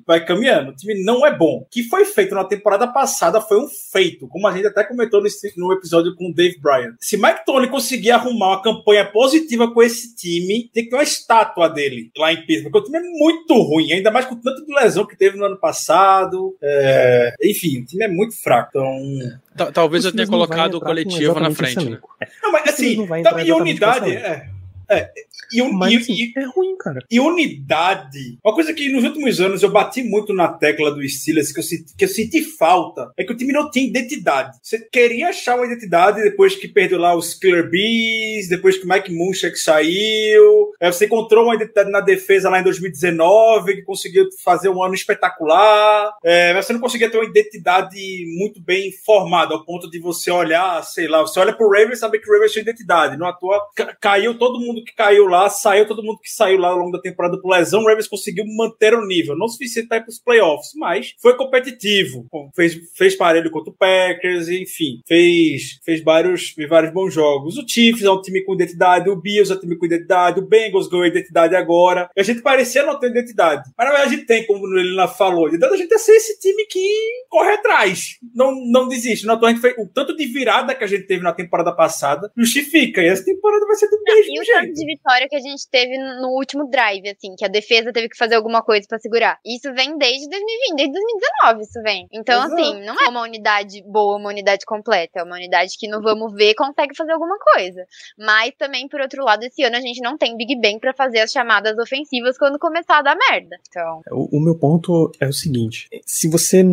vai caminhando. O time não é bom. O que foi feito na temporada passada foi um feito, como a gente até comentou nesse, no episódio com o Dave Bryan. Se Mike Tony conseguir arrumar uma campanha positiva com esse time, tem que ter uma estátua dele lá em Pittsburgh, porque o time é muito ruim, ainda mais com tanto de lesão que teve no ano passado. É, Enfim, o time é muito fraco. Então. Ta- Talvez O eu tenha colocado o coletivo na frente, né? É. Não, mas O assim, não tá- e exatamente com unidade. essa É. E, un- Mas e- assim, e- é ruim, cara. e unidade. Uma coisa que nos últimos anos eu bati muito na tecla do Steelers, que eu, senti, que eu senti falta, é que o time não tinha identidade. Você queria achar uma identidade depois que perdeu lá os Killer Bees, depois que o Mike Munchak saiu. Aí você encontrou uma identidade na defesa lá em 2019, que conseguiu fazer um ano espetacular. É, mas você não conseguia ter uma identidade muito bem formada, ao ponto de você olhar, sei lá, você olha pro Ravens e saber que o Ravens tinha identidade. Não ca- caiu todo mundo que caiu lá, saiu todo mundo que saiu lá ao longo da temporada por lesão. O Ravens conseguiu manter o nível, não o suficiente para ir pros playoffs, mas foi competitivo. Fez, fez parelho contra o Packers, enfim, fez, fez vários, fez vários bons jogos. O Chiefs é um time com identidade, o Bills é um time com identidade, o Bengals ganhou identidade agora. E a gente parecia não ter identidade. Mas na verdade a gente tem, como ele lá falou, então a gente é ser esse time que corre atrás, não, não desiste. Não, a gente fez, o tanto de virada que a gente teve na temporada passada justifica. E essa temporada vai ser do mesmo jeito. De vitória que a gente teve no último drive, assim, que a defesa teve que fazer alguma coisa pra segurar. Isso vem desde 2020, desde 2019 isso vem. Então, Exato. assim, não é uma unidade boa, uma unidade completa. É uma unidade que no Vamos Ver consegue fazer alguma coisa. Mas também, por outro lado, esse ano a gente não tem Big Ben pra fazer as chamadas ofensivas quando começar a dar merda. Então, O, o meu ponto é o seguinte: se você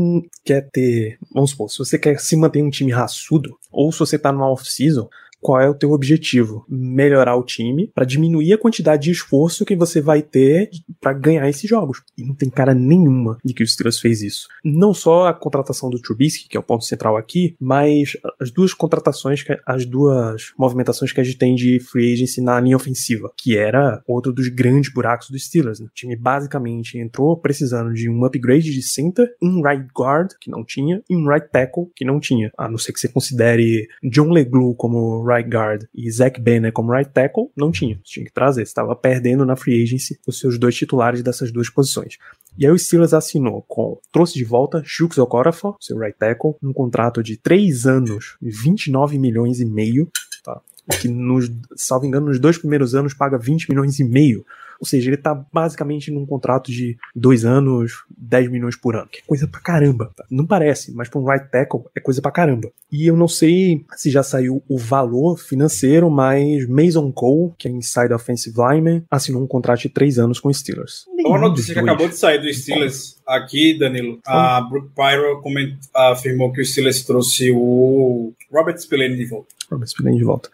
quer ter, vamos supor, se você quer se manter um time raçudo, ou se você tá numa off-season, qual é o teu objetivo? Melhorar o time pra diminuir a quantidade de esforço que você vai ter pra ganhar esses jogos. E não tem cara nenhuma de que o Steelers fez isso. Não só a contratação do Trubisky, que é o ponto central aqui, mas as duas contratações, as duas movimentações que a gente tem de free agency na linha ofensiva, que era outro dos grandes buracos do Steelers. Né? O time basicamente entrou precisando de um upgrade de center, um right guard, que não tinha, e um right tackle, que não tinha. A não ser que você considere John LeGlue como right guard e Zach Banner como right tackle, não tinha. Tinha que trazer. Estava perdendo na free agency os seus dois titulares dessas duas posições. E aí o Steelers assinou com, trouxe de volta Shooks Okorafor, seu right tackle, num contrato de 3 anos, 29 milhões e meio, tá? Que, nos, salvo engano, nos dois primeiros anos paga 20 milhões e meio. Ou seja, ele tá basicamente num contrato de dois anos, 10 milhões por ano. Que é coisa pra caramba. tá? Não parece, mas pra um right tackle é coisa pra caramba. E eu não sei se já saiu o valor financeiro, mas Mason Cole, que é inside offensive lineman, assinou um contrato de três anos com os Steelers. Uma notícia que acabou de sair do Steelers aqui, Danilo. A Brooke Pyro coment- afirmou que o Steelers trouxe o Robert Spillane de volta. Robert Spillane de volta.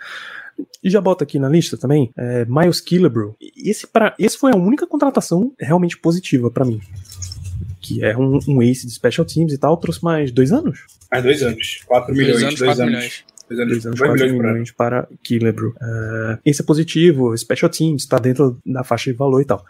E já bota aqui na lista também, é, Miles Killebrew. Esse, pra, esse foi a única contratação realmente positiva pra mim. Que é um, um ace de special teams e tal, trouxe mais dois anos? Mais dois anos. 4 Dois milhões. anos, dois quatro anos. milhões. Dois anos. Dois anos, dois 4 milhões milhões para Killebrew. É, esse é positivo, special teams, tá dentro da faixa de valor e tal.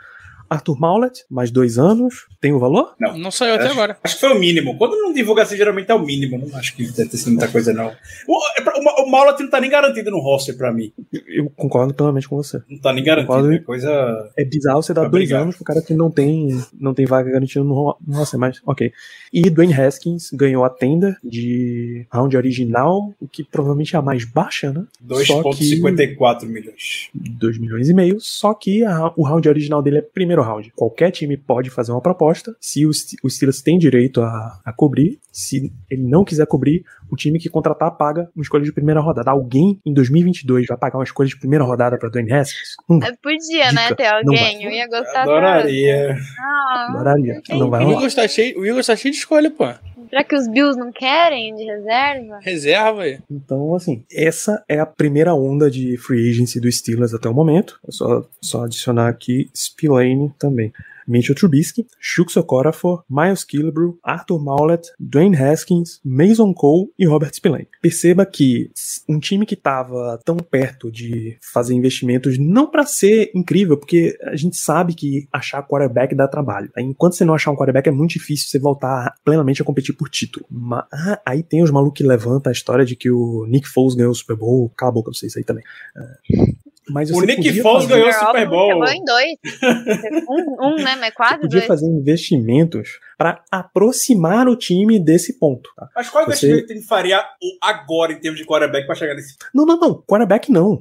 Arthur Maulet, mais dois anos, tem o valor? Não saiu até Acho- agora. Acho que foi o mínimo. Quando não divulga assim, geralmente é o mínimo. Não acho que deve ter sido muita coisa, não. O, é pra- o, o Maulet não tá nem garantido no roster pra mim. Eu concordo plenamente com você. Não tá nem garantido. Concordo. É coisa. É bizarro você dar dois Obrigado. anos pro cara que não tem, não tem vaga garantida no, no roster, mas ok. E Dwayne Haskins ganhou a tenda de round original, o que provavelmente é a mais baixa, né? Só que 2,54 milhões. 2 milhões e meio, só que a- o round original dele é primeiro round. Qualquer time pode fazer uma proposta, se o, St- o Steelers tem direito a, a cobrir, se ele não quiser cobrir, o time que contratar paga uma escolha de primeira rodada. Alguém em 2022 vai pagar uma escolha de primeira rodada pra Dwayne Haskins? Hum, podia, né, Dica, ter não alguém. Eu ia gostar Adoraria. Ah, adoraria. Não vai O rolar. Eagles tá cheio, o Eagles tá cheio de escolha, pô. Será que os Bills não querem de reserva? Reserva aí. Então, assim, essa é a primeira onda de free agency do Steelers até o momento. É só, só adicionar aqui Spillane também. Mitchell Trubisky, Shooks Okorafor, Miles Killebrew, Arthur Maulet, Dwayne Haskins, Mason Cole e Robert Spillane. Perceba que um time que estava tão perto de fazer investimentos, não para ser incrível, porque a gente sabe que achar quarterback dá trabalho. Enquanto você não achar um quarterback é muito difícil você voltar plenamente a competir por título. Ma- ah, aí tem os malucos que levantam a história de que o Nick Foles ganhou o Super Bowl. Cala a boca pra vocês aí também. É, Mas O Nick Foles fazer- ganhou o Super Bowl. Em dois. um, um, né? Mas quase Você podia dois. fazer investimentos para aproximar o time desse ponto. tá? Mas qual Você- investimento ele faria agora em termos de quarterback pra chegar nesse Não, não, não. Quarterback não. A-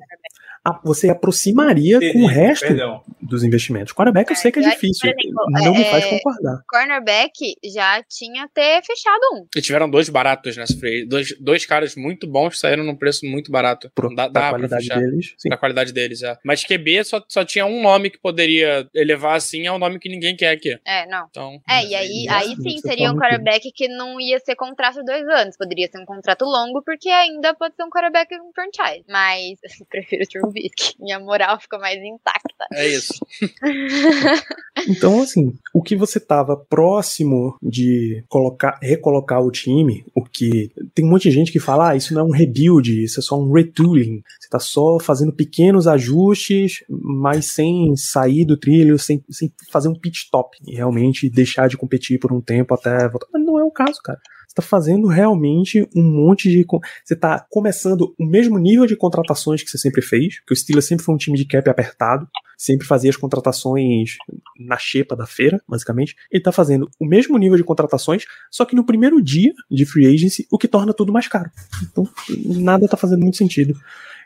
Você aproximaria com o resto Perdão. dos investimentos. Quarterback eu sei que é difícil, exemplo, não me é- faz concordar. Cornerback já tinha até fechado um. E tiveram dois baratos nessa free. Dois, dois caras muito bons que saíram num preço muito barato. Pro, dá, da dá qualidade deles, sim. Pra qualidade deles, é. Mas QB só, só tinha um nome que poderia elevar assim, é o nome que ninguém quer aqui. É, não. Então. É, e aí, Isso, aí isso sim você seria um quarterback que não ia ser contrato de dois anos. Poderia ser um contrato longo, porque ainda pode ser um quarterback um franchise. Mas eu prefiro o Minha moral fica mais intacta. É isso. Então, assim, o que você tava próximo de colocar, recolocar o time, o que tem um monte de gente que fala, ah, isso não é um rebuild, isso é só um retooling. Você tá só fazendo pequenos ajustes, mas sem sair do trilho, sem, sem fazer um pit stop e realmente deixar de competir por um tempo até voltar. Mas não é o caso, cara. Você tá fazendo realmente um monte de. Você tá começando o mesmo nível de contratações que você sempre fez, porque o Steelers sempre foi um time de cap apertado, sempre fazia as contratações na xepa da feira, basicamente. Ele tá fazendo o mesmo nível de contratações, só que no primeiro dia de free agency, o que torna tudo mais caro. Então, nada tá fazendo muito sentido.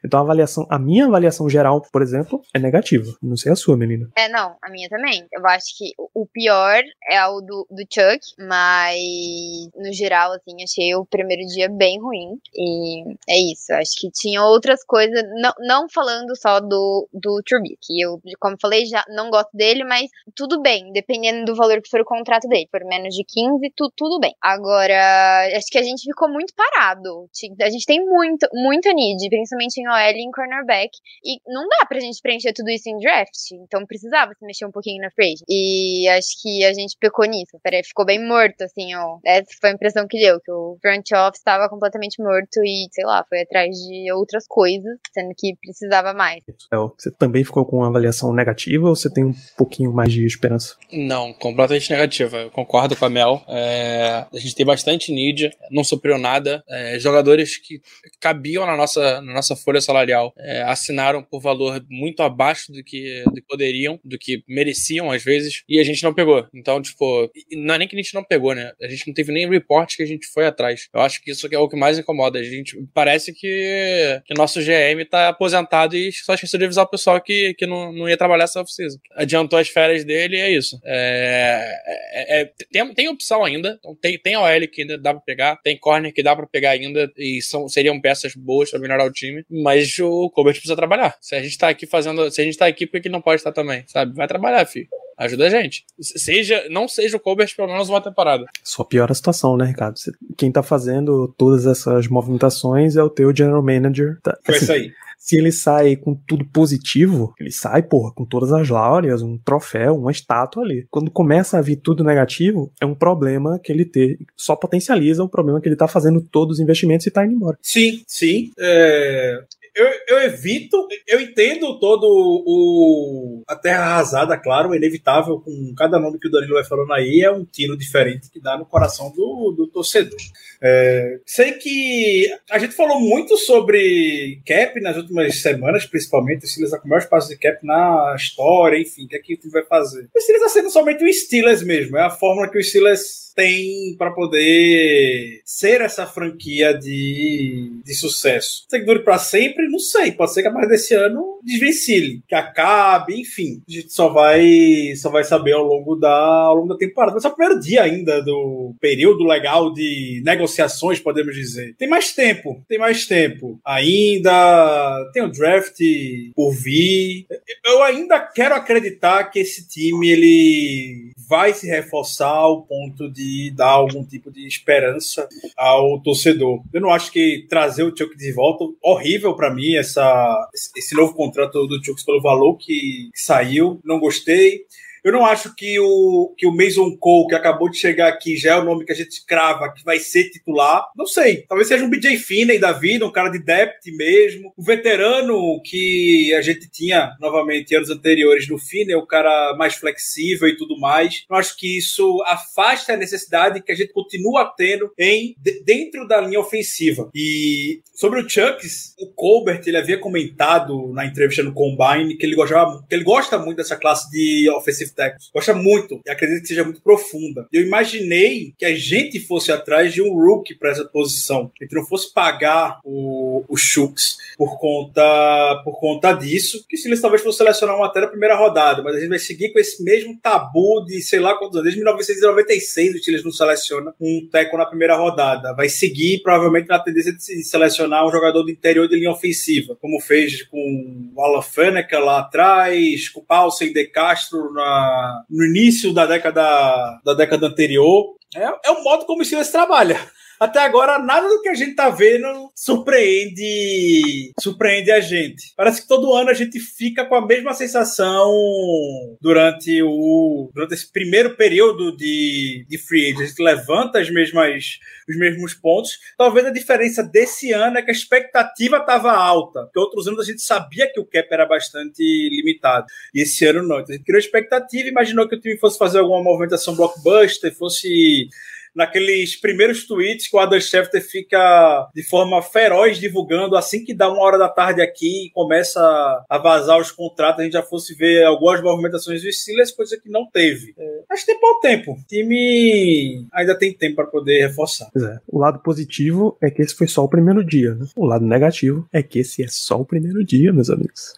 Então a avaliação, a minha avaliação geral, por exemplo, é negativa. Não sei a sua, menina. É, não, a minha também. Eu acho que o- pior é o do, do Chuck, mas no geral, assim, achei o primeiro dia bem ruim. E é isso. Acho que tinha outras coisas, não, não falando só do, do Trubisky. Eu, como falei, já não gosto dele, mas tudo bem, dependendo do valor que for o contrato dele. For menos de 15, tu, tudo bem. Agora, acho que a gente ficou muito parado. A gente tem muito, muita need, principalmente em OL e em cornerback. E não dá pra gente preencher tudo isso em draft. Então precisava se mexer um pouquinho na free. E acho que a gente pecou nisso. Peraí, ficou bem morto, assim, ó. Essa foi a impressão que deu, que o front office estava completamente morto e, sei lá, foi atrás de outras coisas, sendo que precisava mais. É, Você também ficou com uma avaliação negativa ou você tem um pouquinho mais de esperança? Não, completamente negativa. Eu concordo com a Mel. É, a gente tem bastante need, não supriu nada. É, jogadores que cabiam na nossa, na nossa folha salarial é, assinaram por valor muito abaixo do que, do que poderiam, do que mereciam às vezes, e a gente não pegou. Então, tipo, não é nem que a gente não pegou, né? A gente não teve nem report que a gente foi atrás. Eu acho que isso é o que mais incomoda. A gente parece que, que nosso GM tá aposentado e só esqueceu de avisar o pessoal que, que não, não ia trabalhar essa off-season. Adiantou as férias dele e é isso. É, é- é- tem, tem opção ainda. Então tem, tem OL que ainda dá pra pegar, tem corner que dá pra pegar ainda e são, seriam peças boas pra melhorar o time. Mas o Colbert precisa trabalhar. Se a gente tá aqui fazendo. Se a gente tá aqui, por que ele não pode estar também? Sabe? Vai trabalhar, filho. Ajuda a gente. Seja, não seja o Colbert pelo menos uma temporada. Só piora a situação, né, Ricardo? Você- Quem tá fazendo todas essas movimentações é o teu general manager. Tá- Foi assim, isso aí. se ele sai com tudo positivo, ele sai, porra, com todas as láureas, um troféu, uma estátua ali. Quando começa a vir tudo negativo, é um problema que ele tem, só potencializa o problema que ele tá fazendo todos os investimentos e tá indo embora. Sim, sim. É, Eu, eu evito, eu entendo todo o. A terra arrasada, claro, é inevitável, com cada nome que o Danilo vai falando aí, é um tiro diferente que dá no coração do, do torcedor. É, sei que a gente falou muito sobre cap nas últimas semanas, principalmente. O Steelers com o maior espaço de cap na história, enfim, o que é que o time vai fazer? O Steelers está sendo somente o Steelers mesmo, é a fórmula que o Steelers tem para poder ser essa franquia de, de sucesso. Se que dure para sempre, não sei. Pode ser que a mais desse ano desvencilhe, que acabe, enfim. A gente só vai, só vai saber ao longo da, ao longo da temporada. Mas é o primeiro dia ainda do período legal de negociações, podemos dizer. Tem mais tempo, tem mais tempo. Ainda tem o draft por vir. Eu ainda quero acreditar que esse time ele vai se reforçar ao ponto de dar algum tipo de esperança ao torcedor. Eu não acho que trazer o Chuck de volta horrível para mim essa esse novo contrato do Chuck pelo valor que saiu, não gostei. Eu não acho que o, que o Mason Cole, que acabou de chegar aqui, já é o nome que a gente crava que vai ser titular. Não sei. Talvez seja um BJ Finney da vida, um cara de depth mesmo. Um veterano que a gente tinha, novamente, anos anteriores no Finney, o cara mais flexível e tudo mais. Eu acho que isso afasta a necessidade que a gente continua tendo em, de- dentro da linha ofensiva. E sobre o Chucks, o Colbert, ele havia comentado na entrevista no Combine que ele, gostava, que ele gosta muito dessa classe de offensive tackle. Gosta muito e acredito que seja muito profunda. Eu imaginei que a gente fosse atrás de um rookie para essa posição. Que não fosse pagar o, o Shooks por conta, por conta disso. Que se eles talvez fossem selecionar uma até na primeira rodada, mas a gente vai seguir com esse mesmo tabu de sei lá quantos anos. Desde 1996 o Steelers não seleciona um tackle na primeira rodada. Vai seguir provavelmente na tendência de se selecionar um jogador do interior de linha ofensiva, como fez com o Alan Faneca lá atrás, com o Paulsen de Castro na, no início da década, da década anterior. É, é o modo como o Steelers trabalha até agora nada do que a gente tá vendo surpreende surpreende a gente. Parece que todo ano a gente fica com a mesma sensação durante o durante esse primeiro período de, de free agent. A gente levanta as mesmas os mesmos pontos. Talvez a diferença desse ano é que a expectativa estava alta, porque outros anos a gente sabia que o cap era bastante limitado. E esse ano não. Então a gente criou expectativa, imaginou que o time fosse fazer alguma movimentação blockbuster, fosse naqueles primeiros tweets que o Adam Schefter fica de forma feroz divulgando assim que dá uma hora da tarde aqui e começa a vazar os contratos, a gente já fosse ver algumas movimentações do Steelers, coisa que não teve. É, mas tempo ao tempo. O time ainda tem tempo para poder reforçar. Pois é. O lado positivo é que esse foi só o primeiro dia, né? O lado negativo é que esse é só o primeiro dia, meus amigos.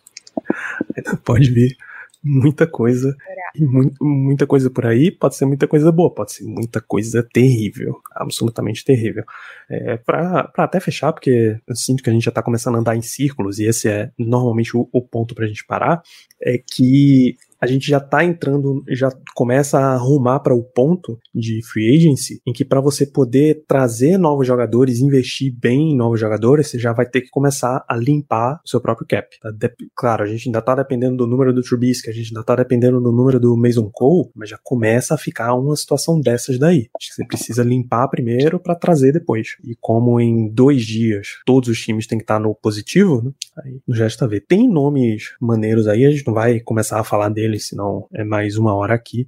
Ainda pode vir muita coisa. E mu muita coisa por aí, pode ser muita coisa boa, pode ser muita coisa terrível, absolutamente terrível. É, para até fechar, porque eu sinto que a gente já tá começando a andar em círculos, e esse é normalmente o, o ponto pra gente parar, é que a gente já tá entrando, já começa a arrumar para o ponto de free agency, em que para você poder trazer novos jogadores, investir bem em novos jogadores, você já vai ter que começar a limpar o seu próprio cap. Tá claro, a gente ainda tá dependendo do número do Trubisky, a gente ainda tá dependendo do número do Mason Cole, mas já começa a ficar uma situação dessas daí. Acho que você precisa limpar primeiro para trazer depois. E como em dois dias todos os times têm que estar tá no positivo, né? Aí no gesto tá ver. Tem nomes maneiros aí, a gente não vai começar a falar deles senão é mais uma hora aqui.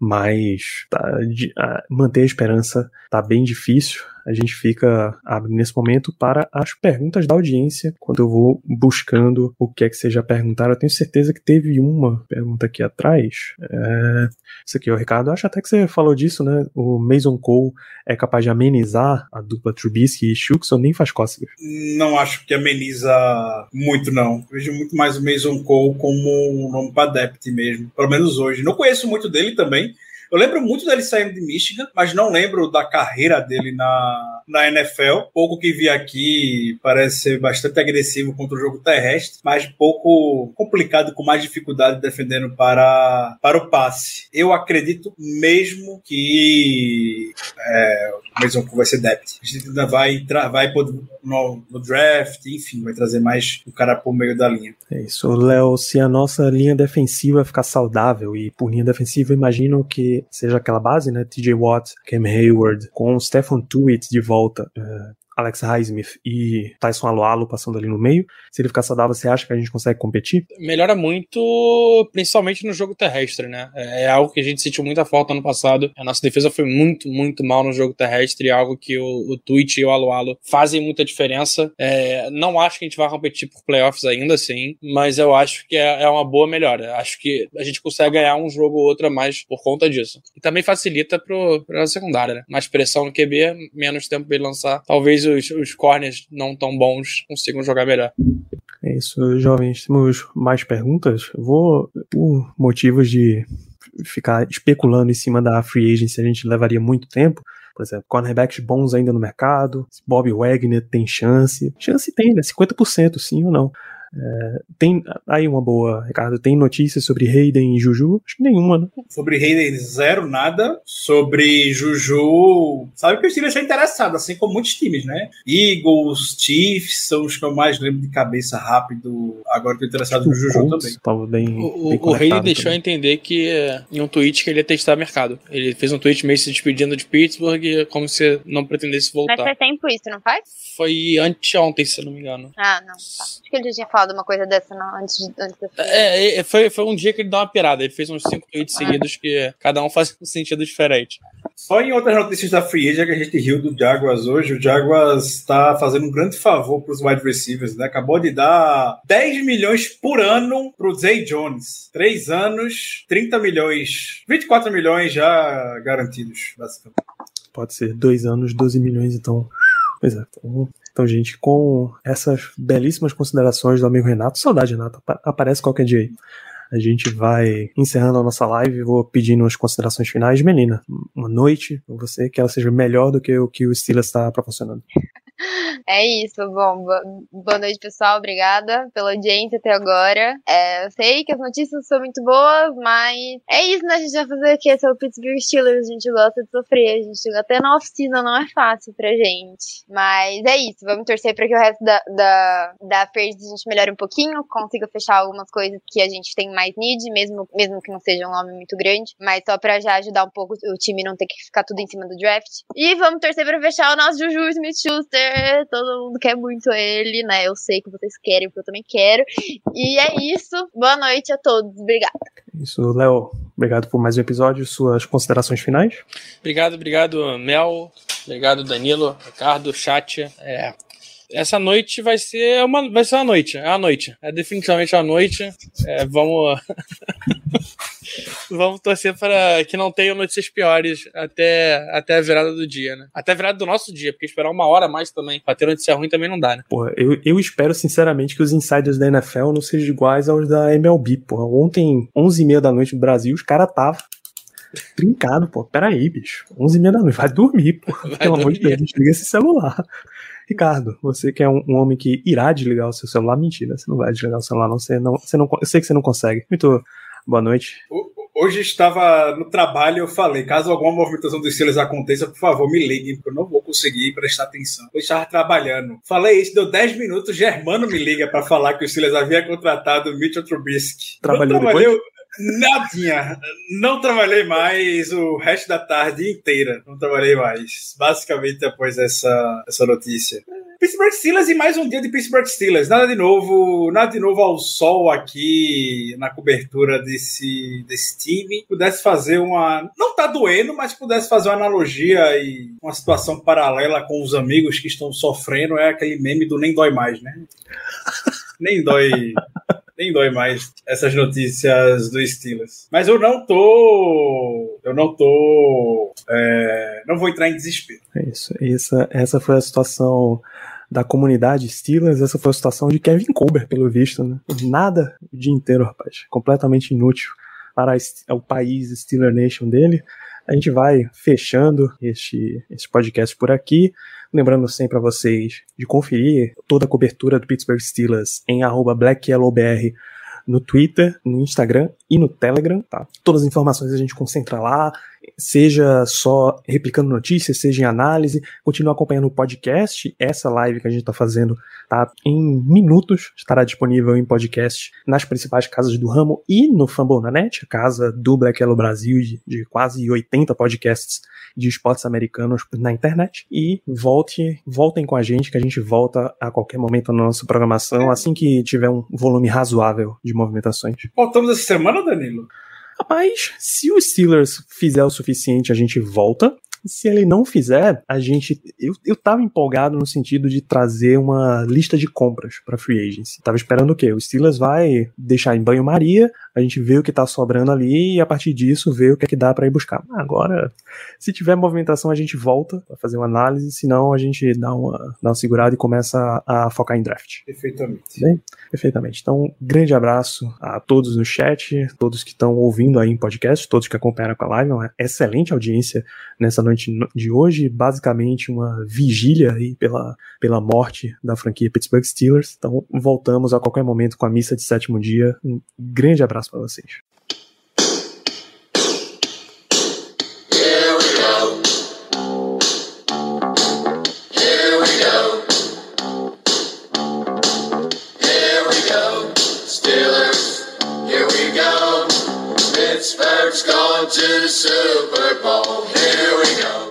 Mas tá, de, a, manter a esperança tá bem difícil a gente fica abre nesse momento para as perguntas da audiência, quando eu vou buscando o que é que seja perguntar. Eu tenho certeza que teve uma pergunta aqui atrás. É... Isso aqui, o Ricardo, acho até que você falou disso, né? O Mason Cole é capaz de amenizar a dupla Trubisky e Shux ou nem faz cócegas? Não acho que ameniza muito, não. Vejo muito mais o Mason Cole como um nome para depth mesmo, pelo menos hoje. Não conheço muito dele também, eu lembro muito dele saindo de Michigan, mas não lembro da carreira dele na, na NFL. Pouco que vi aqui parece ser bastante agressivo contra o jogo terrestre, mas pouco complicado, com mais dificuldade defendendo para, para o passe. Eu acredito mesmo que é, o Mason vai ser depth. A gente ainda vai vai no, no draft, enfim, vai trazer mais o cara por meio da linha. É isso, Léo. Se a nossa linha defensiva ficar saudável, e por linha defensiva, imagino que seja aquela base, né? TJ Watt, Cam Hayward, com Stephen Tuitt de volta, uh, Alex Highsmith e Tyson Alualo passando ali no meio. Se ele ficar saudável, você acha que a gente consegue competir? Melhora muito, principalmente no jogo terrestre, né? É, é algo que a gente sentiu muita falta ano passado. A nossa defesa foi muito, muito mal no jogo terrestre, é algo que o, o Twitch e o Alualo fazem muita diferença. É, não acho que a gente vai competir por playoffs ainda, sim, mas eu acho que é, é uma boa melhora. Acho que a gente consegue ganhar um jogo ou outro a mais por conta disso. E também facilita pro, pra secundária, né? Mais pressão no QB, menos tempo pra ele lançar. Talvez os, os corners não tão bons consigam jogar melhor. É isso, jovens. Temos mais perguntas? Vou, por motivos de ficar especulando em cima da free agency, a gente levaria muito tempo. Por exemplo, cornerbacks bons ainda no mercado, Bob Wagner tem chance. Chance tem, né? 50% sim ou não. É, tem aí uma boa, Ricardo. Tem notícias sobre Hayden e Juju? Acho que nenhuma, né? Sobre Hayden, zero, nada. Sobre Juju, sabe que o Steelers está interessado, assim como muitos times, né? Eagles, Chiefs são os que eu mais lembro de cabeça rápido. Agora estou interessado no Juju Colts, também. Bem, o, bem o Hayden deixou entender que em um tweet que ele ia testar mercado. Ele fez um tweet meio se despedindo de Pittsburgh, como se não pretendesse voltar. Mas faz tempo isso, não faz? Foi anteontem, se não me engano. Ah, não. Tá. Acho que ele já tinha falado uma coisa dessa não, antes, de, antes é, é, foi, foi um dia que ele deu uma pirada. Ele fez uns cinco tweets seguidos que cada um faz um sentido diferente. Só em outras notícias da Free Agent que a gente riu do Jaguars hoje, o Jaguars está fazendo um grande favor para os wide receivers, né? Acabou de dar 10 milhões por ano para o Zay Jones. Três anos, 30 milhões, 24 milhões já garantidos, basicamente. Pode ser dois anos, 12 milhões, então. Pois é. Então, então, gente, com essas belíssimas considerações do amigo Renato, saudade, Renato, apa- aparece qualquer dia aí. A gente vai encerrando a nossa live. Vou pedindo as considerações finais. Melina, uma noite você, que ela seja melhor do que o que o Steelers está proporcionando. É isso, bom. bo- Boa noite, pessoal. Obrigada pela audiência até agora. É, eu sei que as notícias são muito boas, mas é isso, né? A gente vai fazer o quê? Esse é o Pittsburgh Steelers. A gente gosta de sofrer. A gente até na oficina não é fácil pra gente. Mas é isso. Vamos torcer pra que o resto da, da, da Ferds a gente melhore um pouquinho, consiga fechar algumas coisas que a gente tem mais need, mesmo, mesmo que não seja um nome muito grande. Mas só pra já ajudar um pouco o time não ter que ficar tudo em cima do draft. E vamos torcer pra fechar o nosso Juju Smith-Schuster. Todo mundo quer muito ele, né? Eu sei que vocês querem, porque eu também quero. E é isso. Boa noite a todos. Obrigada. Isso, Léo, obrigado por mais um episódio. Suas considerações finais? Obrigado, obrigado, Mel. Obrigado, Danilo, Ricardo, chat. É, essa noite vai ser uma, vai ser uma noite. É uma noite. É definitivamente uma noite. É, vamos. vamos torcer para que não tenham notícias piores até, até a virada do dia, né? Até a virada do nosso dia, porque esperar uma hora a mais também pra ter notícia ruim também não dá, né? Porra, eu, eu espero sinceramente que os insiders da NFL não sejam iguais aos da MLB, porra. Ontem, 11h30 da noite no Brasil, os caras estavam trincado, pô. Peraí, bicho. 11h30 da noite, vai dormir, pô. Vai Pelo amor de dormir. Deus, desliga esse celular. Ricardo, você que é um, um homem que irá desligar o seu celular, mentira, você não vai desligar o celular, não. Você não, você não eu sei que você não consegue. Muito boa noite. Hoje estava no trabalho e eu falei, caso alguma movimentação dos Steelers aconteça, por favor, me liguem, porque eu não vou conseguir prestar atenção. Eu estava trabalhando. Falei isso, deu 10 minutos, Germano me liga para falar que o Steelers havia contratado o Mitchell Trubisky. Trabalhou trabalhei nadinha. Não trabalhei mais o resto da tarde inteira. Não trabalhei mais. Basicamente depois dessa, essa notícia. Pittsburgh Steelers e mais um dia de Pittsburgh Steelers. Nada de novo, nada de novo ao sol aqui na cobertura desse, desse time. Pudesse fazer uma. Não tá doendo, mas pudesse fazer uma analogia e uma situação paralela com os amigos que estão sofrendo. É aquele meme do nem dói mais, né? nem dói. Nem dói mais essas notícias do Steelers. Mas eu não tô. Eu não tô. é, não vou entrar em desespero. É isso. Essa, essa foi a situação da comunidade Steelers, essa foi a situação de Kevin Colbert, pelo visto, né? Nada o dia inteiro, rapaz. Completamente inútil para o país Steeler Nation dele. A gente vai fechando este, este podcast por aqui. Lembrando sempre a vocês de conferir toda a cobertura do Pittsburgh Steelers em BlackYellowBR no Twitter, no Instagram e no Telegram, tá? Todas as informações a gente concentra lá, seja só replicando notícias, seja em análise, continua acompanhando o podcast, essa live que a gente está fazendo tá em minutos, estará disponível em podcast nas principais casas do ramo e no Fambonanet, a casa do Black Yellow Brasil, de, de quase 80 podcasts de esportes americanos na internet. E volte, voltem com a gente, que a gente volta a qualquer momento na nossa programação, assim que tiver um volume razoável de movimentações. Voltamos essa semana, Danilo? Rapaz, se o Steelers fizer o suficiente, a gente volta. Se ele não fizer, a gente. Eu, eu tava empolgado no sentido de trazer uma lista de compras pra free agency. Tava esperando o quê? O Steelers vai deixar em banho-maria, a gente vê o que tá sobrando ali e a partir disso vê o que é que dá pra ir buscar. Agora, se tiver movimentação, a gente volta pra fazer uma análise, senão a gente dá uma, dá uma segurada e começa a, a focar em draft. Perfeitamente. Bem, perfeitamente. Então, grande abraço a todos no chat, todos que estão ouvindo aí em podcast, todos que acompanharam com a live, uma excelente audiência nessa noite de hoje, basicamente uma vigília aí pela, pela morte da franquia Pittsburgh Steelers. Então, voltamos a qualquer momento com a missa de sétimo dia. Um grande abraço para vocês. To Super Bowl. Here we go.